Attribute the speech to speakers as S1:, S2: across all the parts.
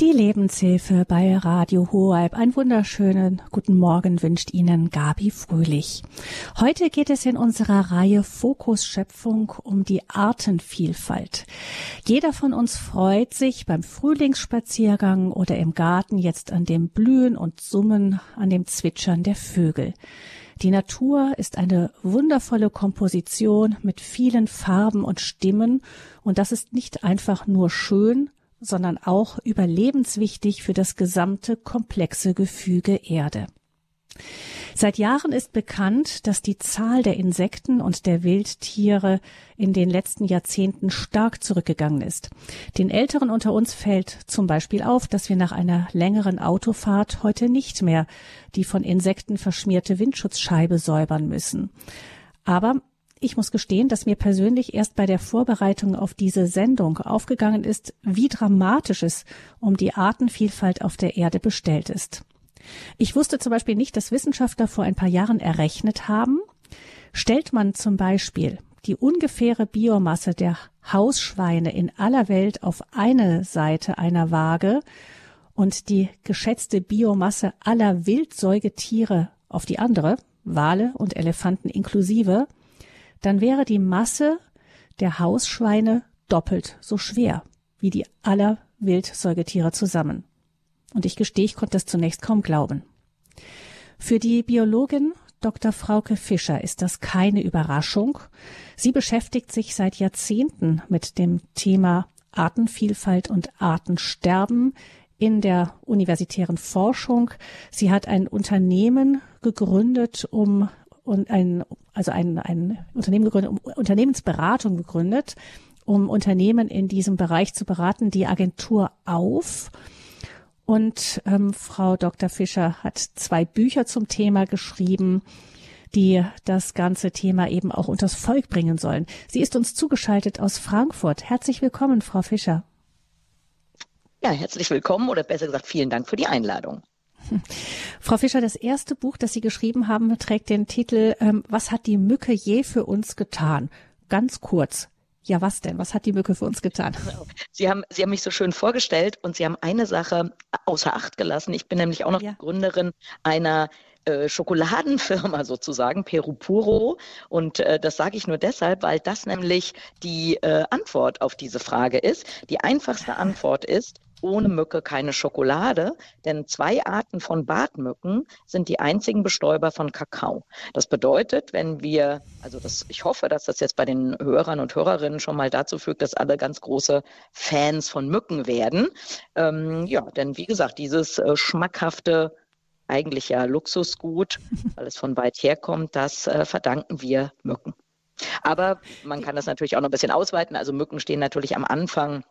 S1: Die Lebenshilfe bei Radio Hoheib. Einen wunderschönen guten Morgen wünscht Ihnen Gabi Fröhlich. Heute geht es in unserer Reihe Fokus Schöpfung um die Artenvielfalt. Jeder von uns freut sich beim Frühlingsspaziergang oder im Garten jetzt an dem Blühen und Summen, an dem Zwitschern der Vögel. Die Natur ist eine wundervolle Komposition mit vielen Farben und Stimmen und das ist nicht einfach nur schön, sondern auch überlebenswichtig für das gesamte komplexe Gefüge Erde. Seit Jahren ist bekannt, dass die Zahl der Insekten und der Wildtiere in den letzten Jahrzehnten stark zurückgegangen ist. Den Älteren unter uns fällt zum Beispiel auf, dass wir nach einer längeren Autofahrt heute nicht mehr die von Insekten verschmierte Windschutzscheibe säubern müssen. Aber ich muss gestehen, dass mir persönlich erst bei der Vorbereitung auf diese Sendung aufgegangen ist, wie dramatisch es um die Artenvielfalt auf der Erde bestellt ist. Ich wusste zum Beispiel nicht, dass Wissenschaftler vor ein paar Jahren errechnet haben, stellt man zum Beispiel die ungefähre Biomasse der Hausschweine in aller Welt auf eine Seite einer Waage und die geschätzte Biomasse aller Wildsäugetiere auf die andere, Wale und Elefanten inklusive, dann wäre die Masse der Hausschweine doppelt so schwer wie die aller Wildsäugetiere zusammen. Und ich gestehe, ich konnte das zunächst kaum glauben. Für die Biologin Dr. Frauke Fischer ist das keine Überraschung. Sie beschäftigt sich seit Jahrzehnten mit dem Thema Artenvielfalt und Artensterben in der universitären Forschung. Sie hat ein Unternehmen gegründet, um und ein, also ein, ein Unternehmen gegründet, Unternehmensberatung gegründet, um Unternehmen in diesem Bereich zu beraten, die Agentur auf. Und ähm, Frau Dr. Fischer hat zwei Bücher zum Thema geschrieben, die das ganze Thema eben auch unters Volk bringen sollen. Sie ist uns zugeschaltet aus Frankfurt. Herzlich willkommen, Frau Fischer.
S2: Ja, herzlich willkommen oder besser gesagt, vielen Dank für die Einladung.
S1: Frau Fischer, das erste Buch, das Sie geschrieben haben, trägt den Titel ähm, Was hat die Mücke je für uns getan? Ganz kurz. Ja, was denn? Was hat die Mücke für uns getan?
S2: Sie haben, Sie haben mich so schön vorgestellt und Sie haben eine Sache außer Acht gelassen. Ich bin nämlich auch noch ja. Gründerin einer äh, Schokoladenfirma sozusagen, Peru Puro. Und äh, das sage ich nur deshalb, weil das nämlich die äh, Antwort auf diese Frage ist. Die einfachste Antwort ist, ohne Mücke keine Schokolade, denn zwei Arten von Bartmücken sind die einzigen Bestäuber von Kakao. Das bedeutet, wenn wir, also das, ich hoffe, dass das jetzt bei den Hörern und Hörerinnen schon mal dazu führt, dass alle ganz große Fans von Mücken werden. Ähm, ja, denn wie gesagt, dieses äh, schmackhafte eigentlich ja Luxusgut, weil es von weit herkommt, das äh, verdanken wir Mücken. Aber man kann das natürlich auch noch ein bisschen ausweiten. Also Mücken stehen natürlich am Anfang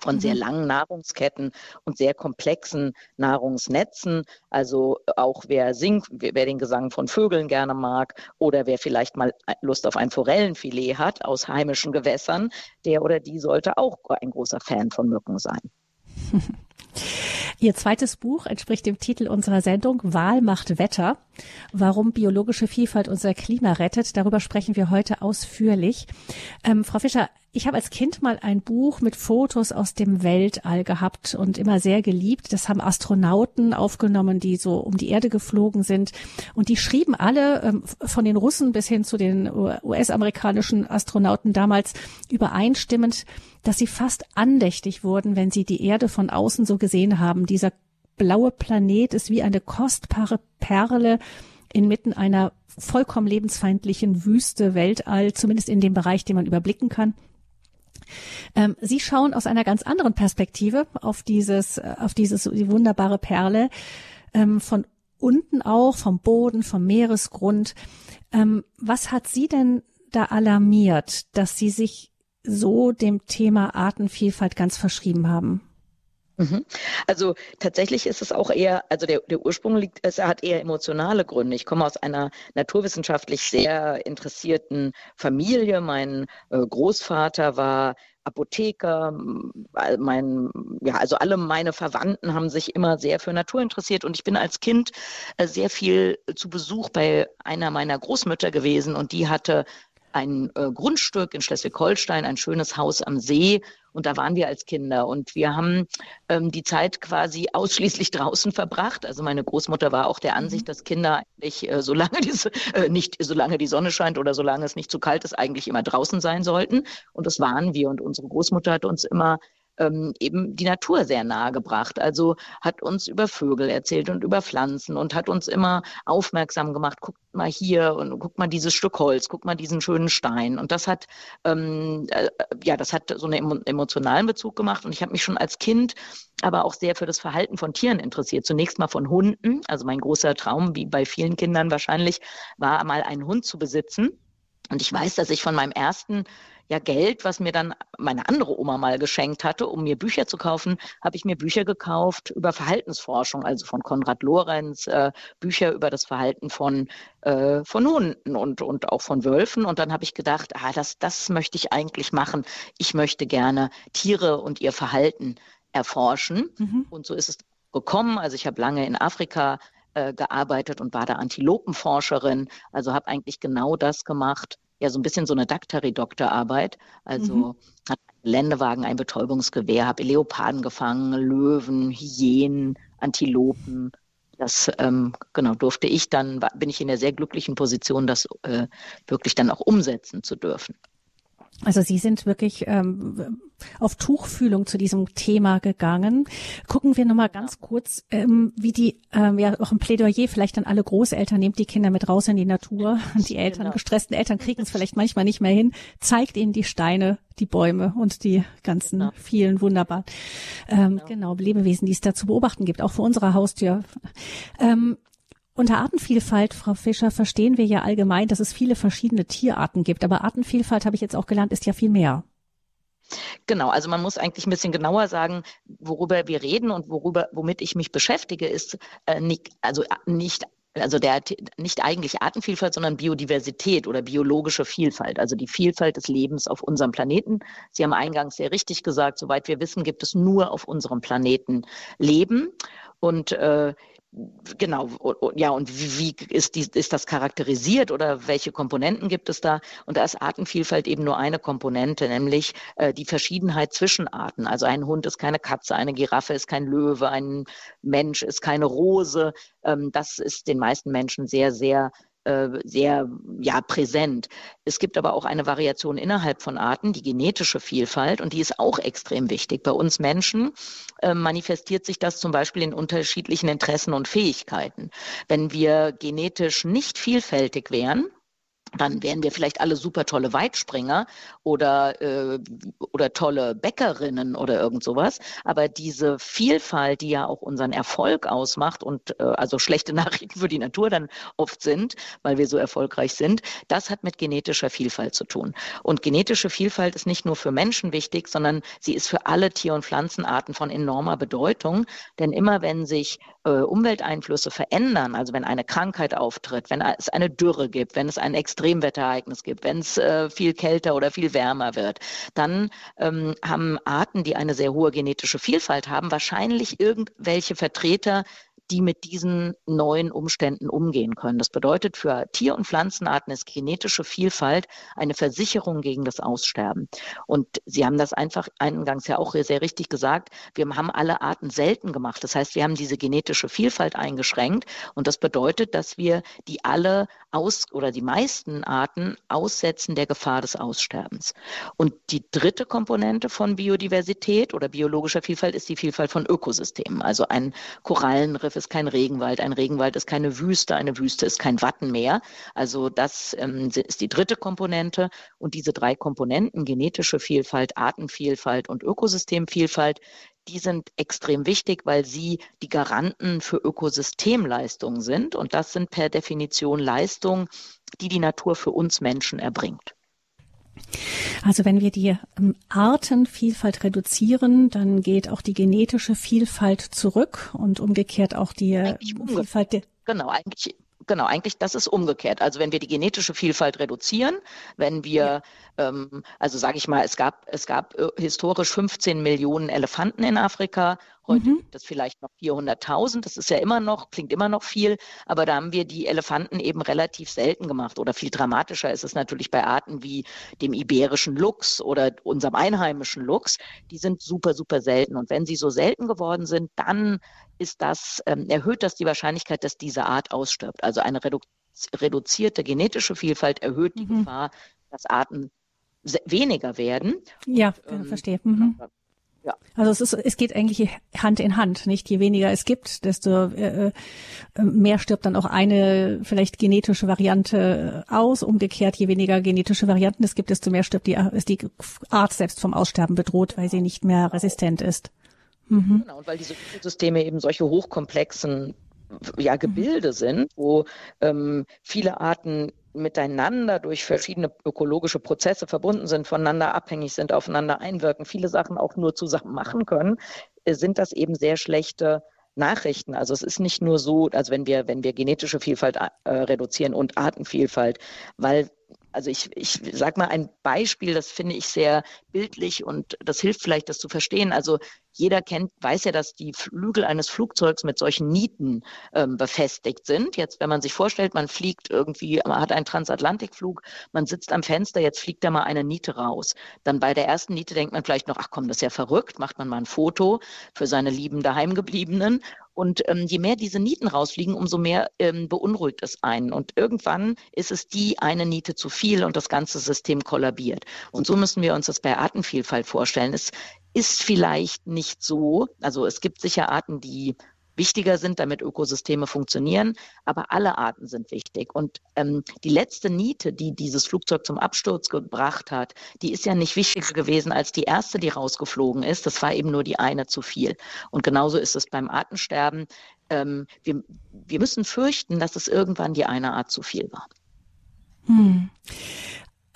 S2: von sehr mhm. langen Nahrungsketten und sehr komplexen Nahrungsnetzen. Also auch wer singt, wer den Gesang von Vögeln gerne mag oder wer vielleicht mal Lust auf ein Forellenfilet hat aus heimischen Gewässern, der oder die sollte auch ein großer Fan von Mücken sein.
S1: Ihr zweites Buch entspricht dem Titel unserer Sendung Wahl macht Wetter. Warum biologische Vielfalt unser Klima rettet. Darüber sprechen wir heute ausführlich. Ähm, Frau Fischer, ich habe als Kind mal ein Buch mit Fotos aus dem Weltall gehabt und immer sehr geliebt. Das haben Astronauten aufgenommen, die so um die Erde geflogen sind. Und die schrieben alle, ähm, von den Russen bis hin zu den US-amerikanischen Astronauten damals übereinstimmend, dass sie fast andächtig wurden, wenn sie die Erde von außen so gesehen haben. Dieser blaue Planet ist wie eine kostbare Perle inmitten einer vollkommen lebensfeindlichen Wüste Weltall, zumindest in dem Bereich, den man überblicken kann. Ähm, Sie schauen aus einer ganz anderen Perspektive auf dieses, äh, auf dieses die wunderbare Perle ähm, von unten auch, vom Boden, vom Meeresgrund. Ähm, was hat Sie denn da alarmiert, dass Sie sich so dem Thema Artenvielfalt ganz verschrieben haben?
S2: Mhm. Also tatsächlich ist es auch eher, also der, der Ursprung liegt, es hat eher emotionale Gründe. Ich komme aus einer naturwissenschaftlich sehr interessierten Familie. Mein äh, Großvater war Apotheker, mein, ja, also alle meine Verwandten haben sich immer sehr für Natur interessiert und ich bin als Kind äh, sehr viel zu Besuch bei einer meiner Großmütter gewesen und die hatte ein äh, Grundstück in Schleswig-Holstein, ein schönes Haus am See Und da waren wir als Kinder. Und wir haben ähm, die Zeit quasi ausschließlich draußen verbracht. Also meine Großmutter war auch der Ansicht, mhm. dass Kinder eigentlich, äh, solange diese, äh, nicht, solange die Sonne scheint oder solange es nicht zu kalt ist, eigentlich immer draußen sein sollten. Und das waren wir. Und unsere Großmutter hat uns immer ähm, eben die Natur sehr nahe gebracht. Also hat uns über Vögel erzählt und über Pflanzen und hat uns immer aufmerksam gemacht, guckt mal hier und guckt mal dieses Stück Holz, guckt mal diesen schönen Stein. Und das hat, ähm, äh, ja, das hat so einen emotionalen Bezug gemacht. Und ich habe mich schon als Kind aber auch sehr für das Verhalten von Tieren interessiert. Zunächst mal von Hunden. Also mein großer Traum, wie bei vielen Kindern wahrscheinlich, war mal einen Hund zu besitzen. Und ich weiß, dass ich von meinem ersten ja Geld, was mir dann meine andere Oma mal geschenkt hatte, um mir Bücher zu kaufen, habe ich mir Bücher gekauft über Verhaltensforschung, also von Konrad Lorenz, äh, Bücher über das Verhalten von, äh, von Hunden und, und auch von Wölfen. Und dann habe ich gedacht, ah, das, das möchte ich eigentlich machen. Ich möchte gerne Tiere und ihr Verhalten erforschen. Mhm. Und so ist es gekommen. Also ich habe lange in Afrika äh, gearbeitet und war da Antilopenforscherin. Also habe eigentlich genau das gemacht, ja so ein bisschen so eine Daktari-Doktorarbeit. Also mhm. hat Ländewagen, ein Betäubungsgewehr, habe Leoparden gefangen, Löwen, Hyänen, Antilopen. Das ähm, genau durfte ich dann, bin ich in der sehr glücklichen Position, das äh, wirklich dann auch umsetzen zu dürfen.
S1: Also Sie sind wirklich ähm, auf Tuchfühlung zu diesem Thema gegangen. Gucken wir nochmal ganz kurz, ähm, wie die, ähm, ja auch ein Plädoyer vielleicht an alle Großeltern, nehmt die Kinder mit raus in die Natur. Die Eltern, genau. gestressten Eltern kriegen es vielleicht manchmal nicht mehr hin. Zeigt ihnen die Steine, die Bäume und die ganzen genau. vielen wunderbar, ähm, genau. genau, Lebewesen, die es da zu beobachten gibt, auch vor unserer Haustür. Ähm, unter Artenvielfalt, Frau Fischer, verstehen wir ja allgemein, dass es viele verschiedene Tierarten gibt. Aber Artenvielfalt, habe ich jetzt auch gelernt, ist ja viel mehr.
S2: Genau, also man muss eigentlich ein bisschen genauer sagen, worüber wir reden und worüber, womit ich mich beschäftige, ist äh, nicht, also äh, nicht also der nicht eigentlich Artenvielfalt, sondern Biodiversität oder biologische Vielfalt, also die Vielfalt des Lebens auf unserem Planeten. Sie haben eingangs sehr richtig gesagt, soweit wir wissen, gibt es nur auf unserem Planeten Leben. Und äh, Genau, ja, und wie ist, die, ist das charakterisiert oder welche Komponenten gibt es da? Und da ist Artenvielfalt eben nur eine Komponente, nämlich äh, die Verschiedenheit zwischen Arten. Also ein Hund ist keine Katze, eine Giraffe ist kein Löwe, ein Mensch ist keine Rose. Ähm, das ist den meisten Menschen sehr, sehr sehr ja, präsent. Es gibt aber auch eine Variation innerhalb von Arten, die genetische Vielfalt, und die ist auch extrem wichtig. Bei uns Menschen äh, manifestiert sich das zum Beispiel in unterschiedlichen Interessen und Fähigkeiten. Wenn wir genetisch nicht vielfältig wären, dann wären wir vielleicht alle super tolle Weitspringer oder, äh, oder tolle Bäckerinnen oder irgend sowas. Aber diese Vielfalt, die ja auch unseren Erfolg ausmacht und äh, also schlechte Nachrichten für die Natur dann oft sind, weil wir so erfolgreich sind, das hat mit genetischer Vielfalt zu tun. Und genetische Vielfalt ist nicht nur für Menschen wichtig, sondern sie ist für alle Tier- und Pflanzenarten von enormer Bedeutung. Denn immer wenn sich äh, Umwelteinflüsse verändern, also wenn eine Krankheit auftritt, wenn es eine Dürre gibt, wenn es ein Extremwetterereignis gibt, wenn es äh, viel kälter oder viel wärmer wird, dann ähm, haben Arten, die eine sehr hohe genetische Vielfalt haben, wahrscheinlich irgendwelche Vertreter, die mit diesen neuen Umständen umgehen können. Das bedeutet für Tier- und Pflanzenarten ist genetische Vielfalt eine Versicherung gegen das Aussterben. Und Sie haben das einfach eingangs ja auch sehr richtig gesagt. Wir haben alle Arten selten gemacht. Das heißt, wir haben diese genetische Vielfalt eingeschränkt. Und das bedeutet, dass wir die alle aus oder die meisten Arten aussetzen der Gefahr des Aussterbens. Und die dritte Komponente von Biodiversität oder biologischer Vielfalt ist die Vielfalt von Ökosystemen. Also ein Korallenriff ist kein Regenwald, ein Regenwald ist keine Wüste, eine Wüste ist kein Wattenmeer. Also das ähm, ist die dritte Komponente. Und diese drei Komponenten, genetische Vielfalt, Artenvielfalt und Ökosystemvielfalt, die sind extrem wichtig, weil sie die Garanten für Ökosystemleistungen sind. Und das sind per Definition Leistungen, die die Natur für uns Menschen erbringt.
S1: Also wenn wir die ähm, Artenvielfalt reduzieren, dann geht auch die genetische Vielfalt zurück und umgekehrt auch die äh, Vielfalt. Der
S2: genau, eigentlich Genau, eigentlich das ist umgekehrt. Also wenn wir die genetische Vielfalt reduzieren, wenn wir, ja. ähm, also sage ich mal, es gab, es gab äh, historisch 15 Millionen Elefanten in Afrika Heute mhm. gibt es vielleicht noch 400.000. Das ist ja immer noch, klingt immer noch viel, aber da haben wir die Elefanten eben relativ selten gemacht. Oder viel dramatischer ist es natürlich bei Arten wie dem iberischen Luchs oder unserem einheimischen Luchs. Die sind super, super selten. Und wenn sie so selten geworden sind, dann ist das, ähm, erhöht das die Wahrscheinlichkeit, dass diese Art ausstirbt. Also eine redu reduzierte genetische Vielfalt erhöht die mhm. Gefahr, dass Arten weniger werden.
S1: Ja, und, ähm, verstehe. Mhm. Ja. Also es, ist, es geht eigentlich Hand in Hand, nicht? Je weniger es gibt, desto äh, äh, mehr stirbt dann auch eine vielleicht genetische Variante aus. Umgekehrt, je weniger genetische Varianten es gibt, desto mehr stirbt die, ist die Art selbst vom Aussterben bedroht, weil sie nicht mehr resistent ist.
S2: Mhm. Genau, und weil diese Ökosysteme eben solche hochkomplexen ja, Gebilde mhm. sind, wo ähm, viele Arten miteinander durch verschiedene ökologische Prozesse verbunden sind, voneinander abhängig sind, aufeinander einwirken, viele Sachen auch nur zusammen machen können, äh, sind das eben sehr schlechte Nachrichten. Also es ist nicht nur so, also wenn wir, wenn wir genetische Vielfalt äh, reduzieren und Artenvielfalt, weil also ich, ich sag mal ein Beispiel, das finde ich sehr bildlich und das hilft vielleicht, das zu verstehen. Also jeder kennt, weiß ja, dass die Flügel eines Flugzeugs mit solchen Nieten ähm, befestigt sind. Jetzt, wenn man sich vorstellt, man fliegt irgendwie, man hat einen Transatlantikflug, man sitzt am Fenster, jetzt fliegt da mal eine Niete raus. Dann bei der ersten Niete denkt man vielleicht noch, ach komm, das ist ja verrückt, macht man mal ein Foto für seine lieben Daheimgebliebenen. Und ähm, je mehr diese Nieten rausfliegen, umso mehr ähm, beunruhigt es einen. Und irgendwann ist es die eine Niete zu viel und das ganze System kollabiert. Und so müssen wir uns das bei Artenvielfalt vorstellen. Es ist vielleicht nicht so. Also es gibt sicher Arten, die wichtiger sind, damit Ökosysteme funktionieren, aber alle Arten sind wichtig. Und ähm, die letzte Niete, die dieses Flugzeug zum Absturz gebracht hat, die ist ja nicht wichtiger gewesen als die erste, die rausgeflogen ist. Das war eben nur die eine zu viel. Und genauso ist es beim Artensterben. Ähm, wir, wir müssen fürchten, dass es irgendwann die eine Art zu viel war.
S1: Hm.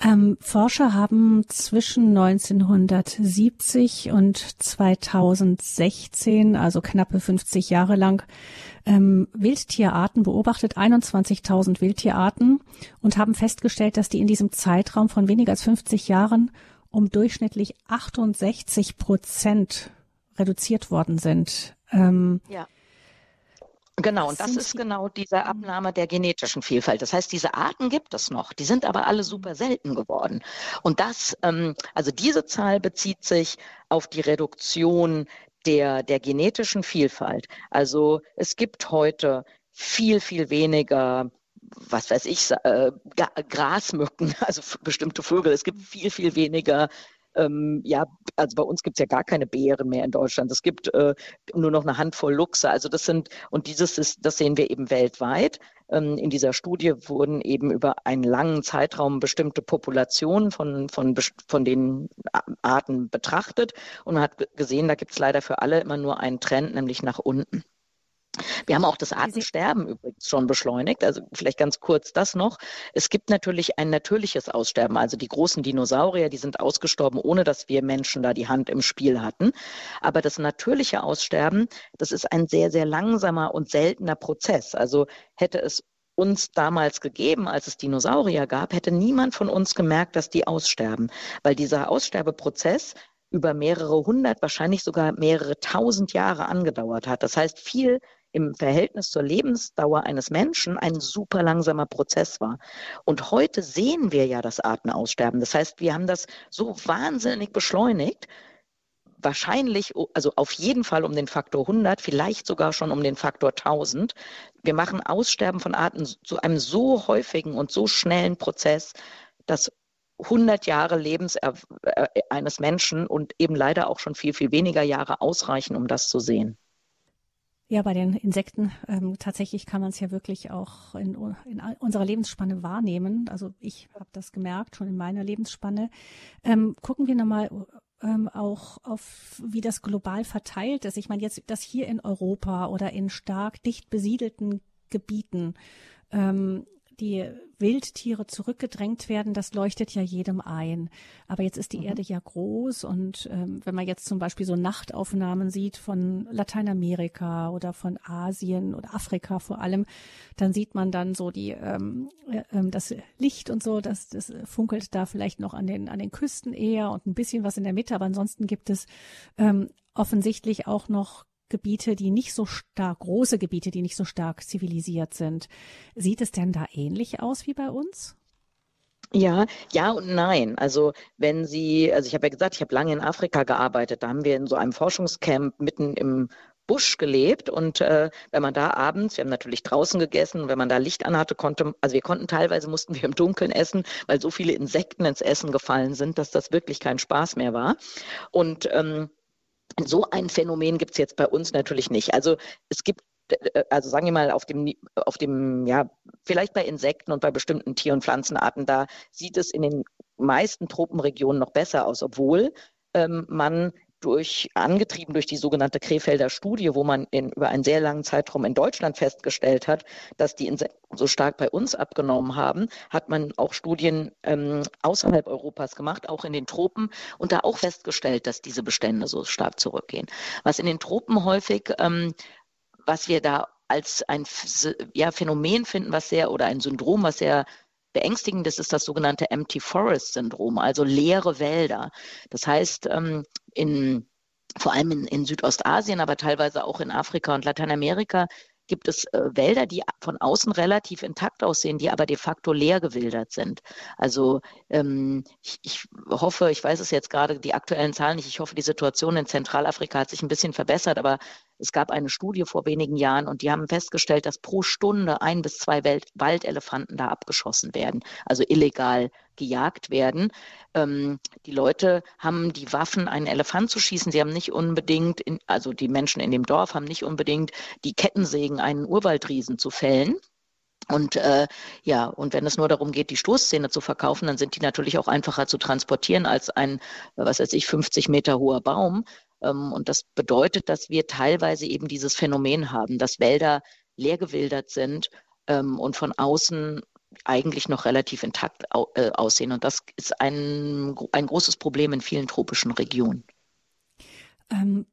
S1: Ähm, Forscher haben zwischen 1970 und 2016, also knappe 50 Jahre lang, ähm, Wildtierarten beobachtet, 21.000 Wildtierarten und haben festgestellt, dass die in diesem Zeitraum von weniger als 50 Jahren um durchschnittlich 68 Prozent reduziert worden sind.
S2: Ähm, ja. Genau, und das ist genau diese mhm. Abnahme der genetischen Vielfalt. Das heißt, diese Arten gibt es noch, die sind aber alle super selten geworden. Und das, ähm, also diese Zahl bezieht sich auf die Reduktion der, der genetischen Vielfalt. Also es gibt heute viel, viel weniger was weiß ich, äh, Grasmücken, also bestimmte Vögel. Es gibt viel, viel weniger ähm, ja, also bei uns gibt es ja gar keine Bären mehr in Deutschland. Es gibt äh, nur noch eine Handvoll Luchse. Also das sind, und dieses ist, das sehen wir eben weltweit. Ähm, in dieser Studie wurden eben über einen langen Zeitraum bestimmte Populationen von, von, von den Arten betrachtet und man hat gesehen, da gibt es leider für alle immer nur einen Trend, nämlich nach unten. Wir haben auch das Artensterben übrigens schon beschleunigt. Also vielleicht ganz kurz das noch. Es gibt natürlich ein natürliches Aussterben. Also die großen Dinosaurier, die sind ausgestorben, ohne dass wir Menschen da die Hand im Spiel hatten. Aber das natürliche Aussterben, das ist ein sehr, sehr langsamer und seltener Prozess. Also hätte es uns damals gegeben, als es Dinosaurier gab, hätte niemand von uns gemerkt, dass die aussterben. Weil dieser Aussterbeprozess über mehrere hundert, wahrscheinlich sogar mehrere tausend Jahre angedauert hat. Das heißt, viel im Verhältnis zur Lebensdauer eines Menschen ein super langsamer Prozess war. Und heute sehen wir ja das Artenaussterben. Das heißt, wir haben das so wahnsinnig beschleunigt, wahrscheinlich, also auf jeden Fall um den Faktor 100, vielleicht sogar schon um den Faktor 1000. Wir machen Aussterben von Arten zu einem so häufigen und so schnellen Prozess, dass 100 Jahre Lebens äh, eines Menschen und eben leider auch schon viel, viel weniger Jahre ausreichen, um das zu sehen.
S1: Ja, bei den Insekten ähm, tatsächlich kann man es ja wirklich auch in, in unserer Lebensspanne wahrnehmen. Also ich habe das gemerkt, schon in meiner Lebensspanne. Ähm, gucken wir nochmal ähm, auch auf, wie das global verteilt ist. Ich meine jetzt, dass hier in Europa oder in stark dicht besiedelten Gebieten ähm, die Wildtiere zurückgedrängt werden, das leuchtet ja jedem ein. Aber jetzt ist die mhm. Erde ja groß und ähm, wenn man jetzt zum Beispiel so Nachtaufnahmen sieht von Lateinamerika oder von Asien oder Afrika vor allem, dann sieht man dann so die ähm, äh, ähm, das Licht und so, das, das funkelt da vielleicht noch an den an den Küsten eher und ein bisschen was in der Mitte, aber ansonsten gibt es ähm, offensichtlich auch noch Gebiete, die nicht so stark, große Gebiete, die nicht so stark zivilisiert sind. Sieht es denn da ähnlich aus wie bei uns?
S2: Ja, ja und nein. Also wenn Sie, also ich habe ja gesagt, ich habe lange in Afrika gearbeitet. Da haben wir in so einem Forschungscamp mitten im Busch gelebt und äh, wenn man da abends, wir haben natürlich draußen gegessen, wenn man da Licht anhatte, konnte, also wir konnten teilweise mussten wir im Dunkeln essen, weil so viele Insekten ins Essen gefallen sind, dass das wirklich kein Spaß mehr war. Und ähm, so ein Phänomen gibt es jetzt bei uns natürlich nicht. Also es gibt äh, also sagen wir mal auf dem, auf dem, ja, vielleicht bei Insekten und bei bestimmten Tier- und Pflanzenarten, da sieht es in den meisten Tropenregionen noch besser aus, obwohl ähm, man durch, angetrieben durch die sogenannte Krefelder Studie, wo man in, über einen sehr langen Zeitraum in Deutschland festgestellt hat, dass die Insekten so stark bei uns abgenommen haben, hat man auch Studien ähm, außerhalb Europas gemacht, auch in den Tropen, und da auch festgestellt, dass diese Bestände so stark zurückgehen. Was in den Tropen häufig, ähm, was wir da als ein ja, Phänomen finden, was sehr, oder ein Syndrom, was sehr beängstigend ist, ist das sogenannte Empty Forest Syndrom, also leere Wälder. Das heißt, ähm, in, vor allem in, in Südostasien, aber teilweise auch in Afrika und Lateinamerika gibt es äh, Wälder, die von außen relativ intakt aussehen, die aber de facto leer gewildert sind. Also ähm, ich, ich, hoffe, ich weiß es jetzt gerade die aktuellen Zahlen nicht, ich hoffe, die Situation in Zentralafrika hat sich ein bisschen verbessert, aber es gab eine Studie vor wenigen Jahren und die haben festgestellt, dass pro Stunde ein bis zwei Welt Waldelefanten da abgeschossen werden, also illegal gejagt werden. Ähm, die Leute haben die Waffen, einen Elefant zu schießen. Sie haben nicht unbedingt, in, also die Menschen in dem Dorf haben nicht unbedingt die Kettensägen, einen Urwaldriesen zu fällen. Und äh, ja, und wenn es nur darum geht, die Stoßzähne zu verkaufen, dann sind die natürlich auch einfacher zu transportieren als ein, was weiß ich, 50 Meter hoher Baum. Ähm, und das bedeutet, dass wir teilweise eben dieses Phänomen haben, dass Wälder leergewildert sind ähm, und von außen eigentlich noch relativ intakt äh, aussehen. Und das ist ein, ein großes Problem in vielen tropischen Regionen.
S1: Ähm,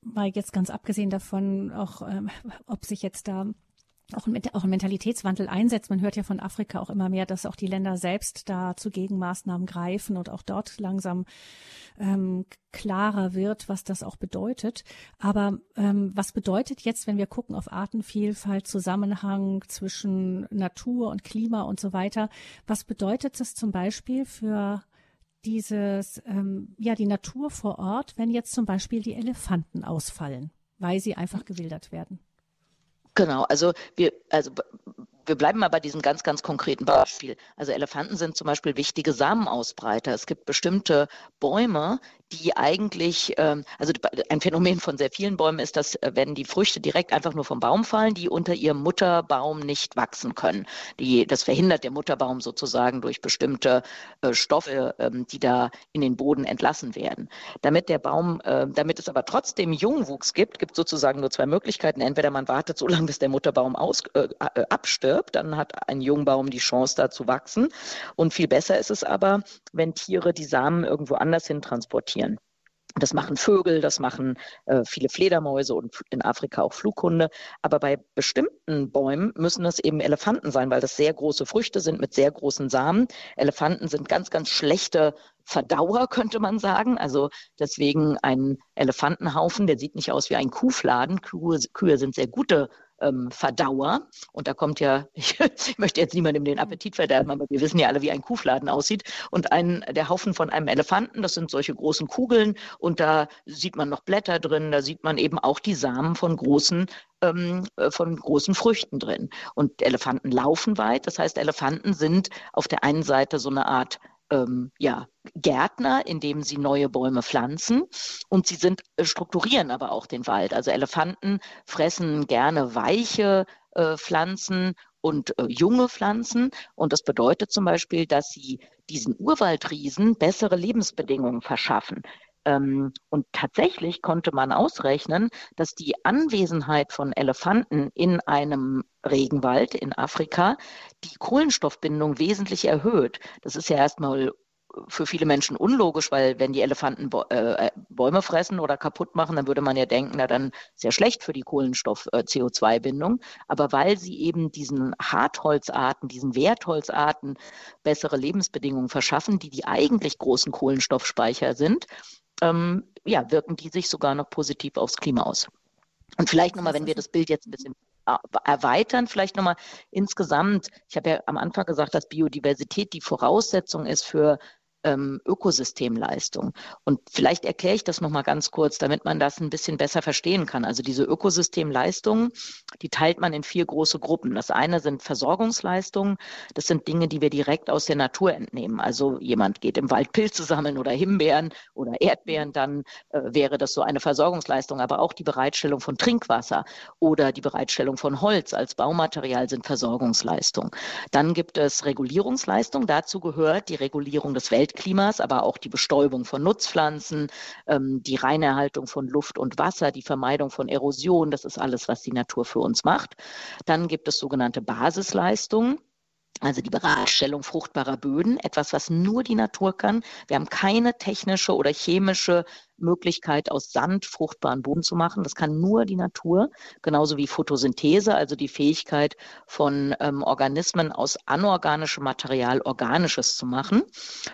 S1: mal jetzt ganz abgesehen davon, auch ähm, ob sich jetzt da auch ein, auch ein Mentalitätswandel einsetzt. Man hört ja von Afrika auch immer mehr, dass auch die Länder selbst da zu Gegenmaßnahmen greifen und auch dort langsam ähm, klarer wird, was das auch bedeutet. Aber ähm, was bedeutet jetzt, wenn wir gucken auf Artenvielfalt, Zusammenhang zwischen Natur und Klima und so weiter, was bedeutet das zum Beispiel für dieses, ähm, ja, die Natur vor Ort, wenn jetzt zum Beispiel die Elefanten ausfallen, weil sie einfach gewildert werden?
S2: Genau, also wir, also wir bleiben mal bei diesem ganz, ganz konkreten Beispiel. Also Elefanten sind zum Beispiel wichtige Samenausbreiter. Es gibt bestimmte Bäume, die eigentlich, ähm, also ein Phänomen von sehr vielen Bäumen ist, dass äh, wenn die Früchte direkt einfach nur vom Baum fallen, die unter ihrem Mutterbaum nicht wachsen können. Die, das verhindert der Mutterbaum sozusagen durch bestimmte äh, Stoffe, ähm, die da in den Boden entlassen werden. Damit der Baum, äh, damit es aber trotzdem Jungwuchs gibt, gibt es sozusagen nur zwei Möglichkeiten. Entweder man wartet so lange, bis der Mutterbaum aus, äh, äh, abstirbt, dann hat ein Jungbaum die Chance, da zu wachsen. Und viel besser ist es aber, wenn Tiere die Samen irgendwo anders hin transportieren. Das machen Vögel, das machen äh, viele Fledermäuse und in Afrika auch Flughunde. Aber bei bestimmten Bäumen müssen es eben Elefanten sein, weil das sehr große Früchte sind mit sehr großen Samen. Elefanten sind ganz, ganz schlechte Verdauer, könnte man sagen. Also deswegen ein Elefantenhaufen, der sieht nicht aus wie ein Kuhfladen. Kühe, Kühe sind sehr gute ähm, Verdauer. Und da kommt ja, ich, ich, möchte jetzt niemandem den Appetit verderben, aber wir wissen ja alle, wie ein Kuhfladen aussieht. Und ein, der Haufen von einem Elefanten, das sind solche großen Kugeln und da sieht man noch Blätter drin, da sieht man eben auch die Samen von großen ähm, äh, von großen Früchten drin. Und Elefanten laufen weit, das heißt, Elefanten sind auf der einen Seite so eine Art ähm, ja, Gärtner, indem sie neue Bäume pflanzen und sie sind äh, strukturieren aber auch den Wald. Also Elefanten fressen gerne weiche äh, Pflanzen und äh, junge Pflanzen und das bedeutet zum Beispiel, dass sie diesen Urwaldriesen bessere Lebensbedingungen verschaffen. Ähm, und tatsächlich konnte man ausrechnen, dass die Anwesenheit von Elefanten in einem Regenwald in Afrika die Kohlenstoffbindung wesentlich erhöht. Das ist ja erstmal für viele Menschen unlogisch, weil wenn die Elefanten äh, Bäume fressen oder kaputt machen, dann würde man ja denken, na dann sehr schlecht für die Kohlenstoff-CO2-Bindung. Äh, Aber weil sie eben diesen Hartholzarten, diesen Wertholzarten bessere Lebensbedingungen verschaffen, die die eigentlich großen Kohlenstoffspeicher sind, ähm, ja, wirken die sich sogar noch positiv aufs Klima aus. Und vielleicht nochmal, wenn wir das Bild jetzt ein bisschen erweitern, vielleicht nochmal insgesamt, ich habe ja am Anfang gesagt, dass Biodiversität die Voraussetzung ist für ähm, Ökosystemleistung. Und vielleicht erkläre ich das nochmal ganz kurz, damit man das ein bisschen besser verstehen kann. Also diese Ökosystemleistungen, die teilt man in vier große Gruppen. Das eine sind Versorgungsleistungen. Das sind Dinge, die wir direkt aus der Natur entnehmen. Also jemand geht im Wald Pilze sammeln oder Himbeeren oder Erdbeeren, dann äh, wäre das so eine Versorgungsleistung. Aber auch die Bereitstellung von Trinkwasser oder die Bereitstellung von Holz als Baumaterial sind Versorgungsleistungen. Dann gibt es Regulierungsleistungen. Dazu gehört die Regulierung des Welt Weltklimas, aber auch die Bestäubung von Nutzpflanzen, ähm, die Reinerhaltung von Luft und Wasser, die Vermeidung von Erosion. Das ist alles, was die Natur für uns macht. Dann gibt es sogenannte Basisleistungen. Also die Bereitstellung fruchtbarer Böden, etwas, was nur die Natur kann. Wir haben keine technische oder chemische Möglichkeit, aus Sand fruchtbaren Boden zu machen. Das kann nur die Natur, genauso wie Photosynthese, also die Fähigkeit von ähm, Organismen aus anorganischem Material organisches zu machen.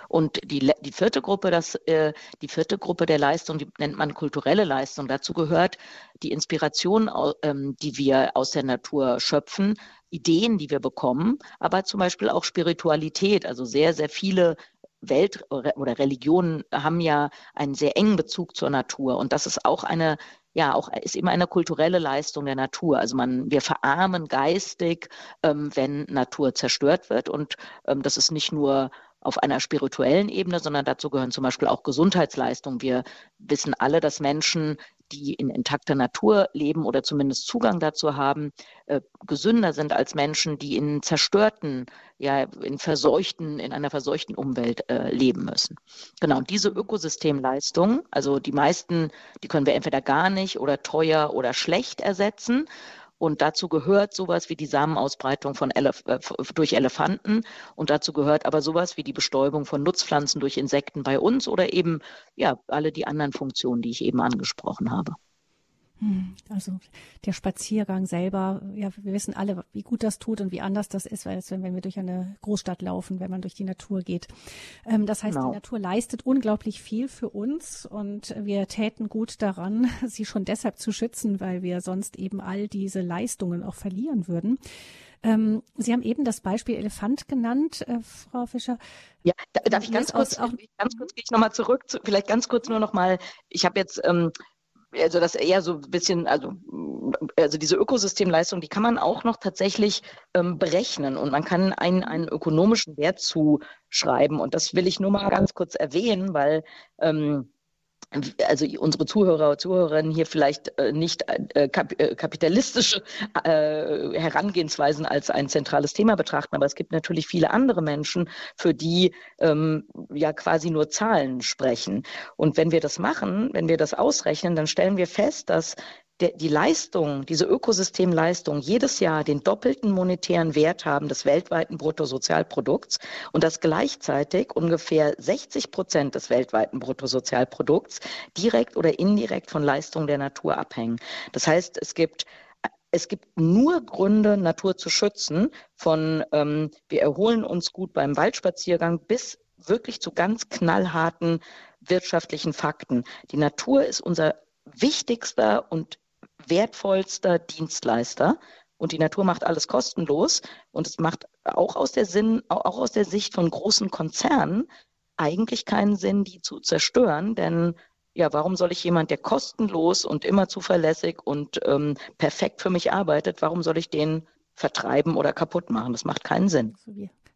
S2: Und die, die vierte Gruppe, das, äh, die vierte Gruppe der Leistung, die nennt man kulturelle Leistung. Dazu gehört die Inspiration, ähm, die wir aus der Natur schöpfen, Ideen, die wir bekommen, aber zum Beispiel auch Spiritualität. Also sehr, sehr viele Welt oder Religionen haben ja einen sehr engen Bezug zur Natur. Und das ist auch eine, ja, auch ist immer eine kulturelle Leistung der Natur. Also man, wir verarmen geistig, ähm, wenn Natur zerstört wird. Und ähm, das ist nicht nur auf einer spirituellen Ebene, sondern dazu gehören zum Beispiel auch Gesundheitsleistungen. Wir wissen alle, dass Menschen die in intakter Natur leben oder zumindest Zugang dazu haben, äh, gesünder sind als Menschen, die in zerstörten, ja, in verseuchten, in einer verseuchten Umwelt äh, leben müssen. Genau, und diese Ökosystemleistung, also die meisten, die können wir entweder gar nicht oder teuer oder schlecht ersetzen. Und dazu gehört sowas wie die Samenausbreitung von Elef äh, durch Elefanten. Und dazu gehört aber sowas wie die Bestäubung von Nutzpflanzen durch Insekten bei uns oder eben ja alle die anderen Funktionen, die ich eben angesprochen habe.
S1: Hm, also der Spaziergang selber, ja, wir wissen alle, wie gut das tut und wie anders das ist, als wenn, wir durch eine Großstadt laufen, wenn man durch die Natur geht. Ähm, das heißt, genau. die Natur leistet unglaublich viel für uns und wir täten gut daran, sie schon deshalb zu schützen, weil wir sonst eben all diese Leistungen auch verlieren würden. Ähm, sie haben eben das Beispiel Elefant genannt, äh, Frau Fischer.
S2: Ja, darf ich ganz kurz, auch, ganz kurz gehe ich nochmal zurück, zu, vielleicht ganz kurz nur nochmal, ich habe jetzt ähm, also das eher so ein bisschen, also, also diese Ökosystemleistung, die kann man auch noch tatsächlich ähm, berechnen und man kann einen, einen ökonomischen Wert zuschreiben. Und das will ich nur mal ganz kurz erwähnen, weil ähm, also unsere Zuhörer und Zuhörerinnen hier vielleicht äh, nicht äh, äh, kapitalistische Herangehensweisen als ein zentrales Thema betrachten, aber es gibt natürlich viele andere Menschen, für die ähm, ja quasi nur Zahlen sprechen. Und wenn wir das machen, wenn wir das ausrechnen, dann stellen wir fest, dass der, die Leistung, diese Ökosystemleistung jedes Jahr den doppelten monetären Wert haben des weltweiten Bruttosozialprodukts und dass gleichzeitig ungefähr 60 Prozent des weltweiten Bruttosozialprodukts direkt oder indirekt von Leistung der Natur abhängen. Das heißt, es gibt es gibt nur Gründe, Natur zu schützen, von ähm, wir erholen uns gut beim Waldspaziergang bis wirklich zu ganz knallharten wirtschaftlichen Fakten. Die Natur ist unser wichtigster und wertvollster Dienstleister. Und die Natur macht alles kostenlos. Und es macht auch aus der Sinn, auch aus der Sicht von großen Konzernen eigentlich keinen Sinn, die zu zerstören. Denn ja, warum soll ich jemand, der kostenlos und immer zuverlässig und ähm, perfekt für mich arbeitet, warum soll ich den vertreiben oder kaputt machen? Das macht keinen Sinn.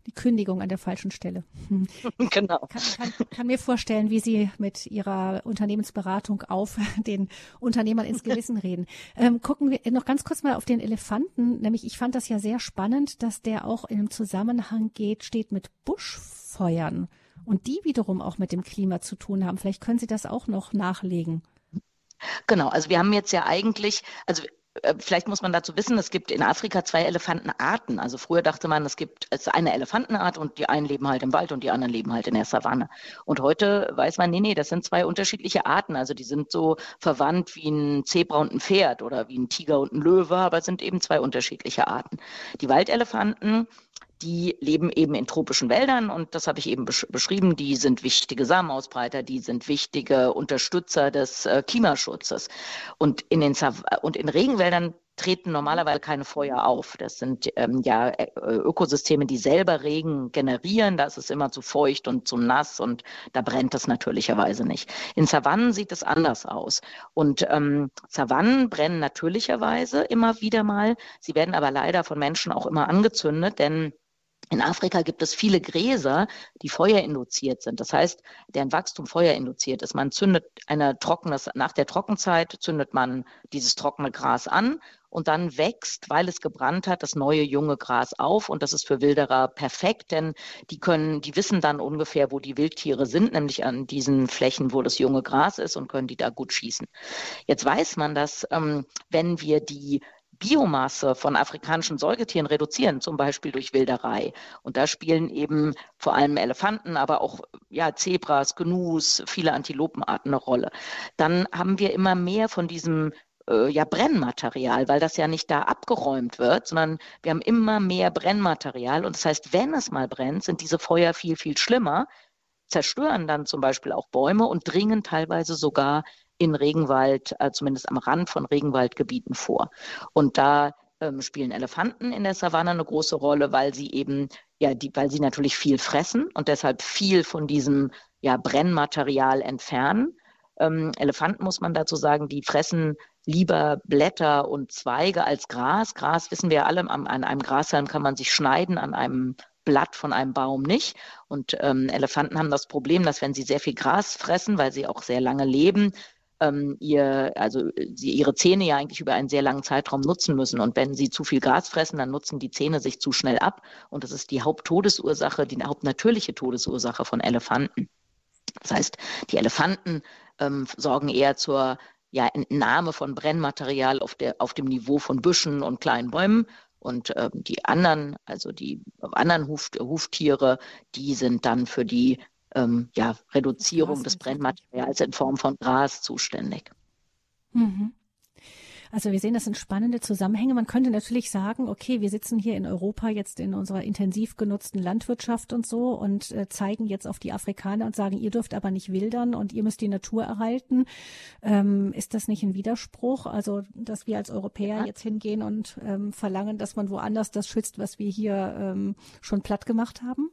S1: Die Kündigung an der falschen Stelle. Hm.
S2: Genau.
S1: Kann, kann, kann mir vorstellen, wie Sie mit Ihrer Unternehmensberatung auf den Unternehmern ins Gewissen reden. Ähm, gucken wir noch ganz kurz mal auf den Elefanten. Nämlich, ich fand das ja sehr spannend, dass der auch in einem Zusammenhang geht, steht mit Buschfeuern und die wiederum auch mit dem Klima zu tun haben. Vielleicht können Sie das auch noch nachlegen.
S2: Genau, also wir haben jetzt ja eigentlich, also vielleicht muss man dazu wissen, es gibt in Afrika zwei Elefantenarten. Also früher dachte man, es gibt es eine Elefantenart und die einen leben halt im Wald und die anderen leben halt in der Savanne. Und heute weiß man, nee, nee, das sind zwei unterschiedliche Arten. Also die sind so verwandt wie ein Zebra und ein Pferd oder wie ein Tiger und ein Löwe, aber es sind eben zwei unterschiedliche Arten. Die Waldelefanten die leben eben in tropischen Wäldern und das habe ich eben besch beschrieben. Die sind wichtige Samenausbreiter, die sind wichtige Unterstützer des äh, Klimaschutzes. Und in den und in Regenwäldern treten normalerweise keine Feuer auf. Das sind ähm, ja äh, Ökosysteme, die selber Regen generieren. Da ist es immer zu feucht und zu nass und da brennt es natürlicherweise nicht. In Savannen sieht es anders aus. Und ähm, Savannen brennen natürlicherweise immer wieder mal. Sie werden aber leider von Menschen auch immer angezündet, denn in Afrika gibt es viele Gräser, die feuerinduziert sind. Das heißt, deren Wachstum feuerinduziert ist. Man zündet eine trockenes, nach der Trockenzeit zündet man dieses trockene Gras an und dann wächst, weil es gebrannt hat, das neue junge Gras auf. Und das ist für Wilderer perfekt, denn die können, die wissen dann ungefähr, wo die Wildtiere sind, nämlich an diesen Flächen, wo das junge Gras ist und können die da gut schießen. Jetzt weiß man, dass ähm, wenn wir die Biomasse von afrikanischen Säugetieren reduzieren, zum Beispiel durch Wilderei. Und da spielen eben vor allem Elefanten, aber auch ja, Zebras, Gnus, viele Antilopenarten eine Rolle. Dann haben wir immer mehr von diesem äh, ja Brennmaterial, weil das ja nicht da abgeräumt wird, sondern wir haben immer mehr Brennmaterial. Und das heißt, wenn es mal brennt, sind diese Feuer viel, viel schlimmer, zerstören dann zum Beispiel auch Bäume und dringen teilweise sogar in Regenwald, äh, zumindest am Rand von Regenwaldgebieten vor. Und da ähm, spielen Elefanten in der Savanne eine große Rolle, weil sie eben, ja, die, weil sie natürlich viel fressen und deshalb viel von diesem ja, Brennmaterial entfernen. Ähm, Elefanten muss man dazu sagen, die fressen lieber Blätter und Zweige als Gras. Gras wissen wir alle, an, an einem Grashalm kann man sich schneiden, an einem Blatt von einem Baum nicht. Und ähm, Elefanten haben das Problem, dass wenn sie sehr viel Gras fressen, weil sie auch sehr lange leben, ähm, ihr, also sie ihre Zähne ja eigentlich über einen sehr langen Zeitraum nutzen müssen. Und wenn sie zu viel Gras fressen, dann nutzen die Zähne sich zu schnell ab. Und das ist die Haupttodesursache, die hauptnatürliche Todesursache von Elefanten. Das heißt, die Elefanten ähm, sorgen eher zur ja, Entnahme von Brennmaterial auf, der, auf dem Niveau von Büschen und kleinen Bäumen. Und ähm, die anderen, also die anderen Huf, Huftiere, die sind dann für die ähm, ja, Reduzierung des Brennmaterials in Form von Gras zuständig.
S1: Mhm. Also wir sehen, das sind spannende Zusammenhänge. Man könnte natürlich sagen, okay, wir sitzen hier in Europa jetzt in unserer intensiv genutzten Landwirtschaft und so und äh, zeigen jetzt auf die Afrikaner und sagen, ihr dürft aber nicht wildern und ihr müsst die Natur erhalten. Ähm, ist das nicht ein Widerspruch? Also, dass wir als Europäer ja. jetzt hingehen und ähm, verlangen, dass man woanders das schützt, was wir hier ähm, schon platt gemacht haben?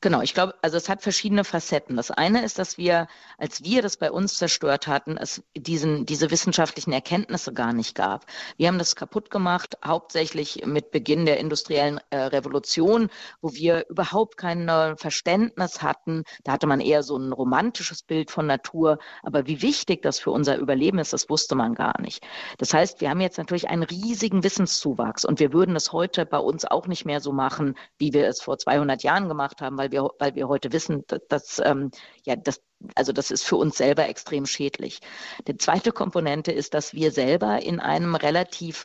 S2: Genau, ich glaube, also es hat verschiedene Facetten. Das eine ist, dass wir, als wir das bei uns zerstört hatten, es diesen, diese wissenschaftlichen Erkenntnisse gar nicht gab. Wir haben das kaputt gemacht, hauptsächlich mit Beginn der industriellen äh, Revolution, wo wir überhaupt kein äh, Verständnis hatten. Da hatte man eher so ein romantisches Bild von Natur. Aber wie wichtig das für unser Überleben ist, das wusste man gar nicht. Das heißt, wir haben jetzt natürlich einen riesigen Wissenszuwachs und wir würden es heute bei uns auch nicht mehr so machen, wie wir es vor 200 Jahren gemacht haben haben, weil wir, weil wir heute wissen, dass, dass ähm, ja, das, also das ist für uns selber extrem schädlich. Die zweite Komponente ist, dass wir selber in einem relativ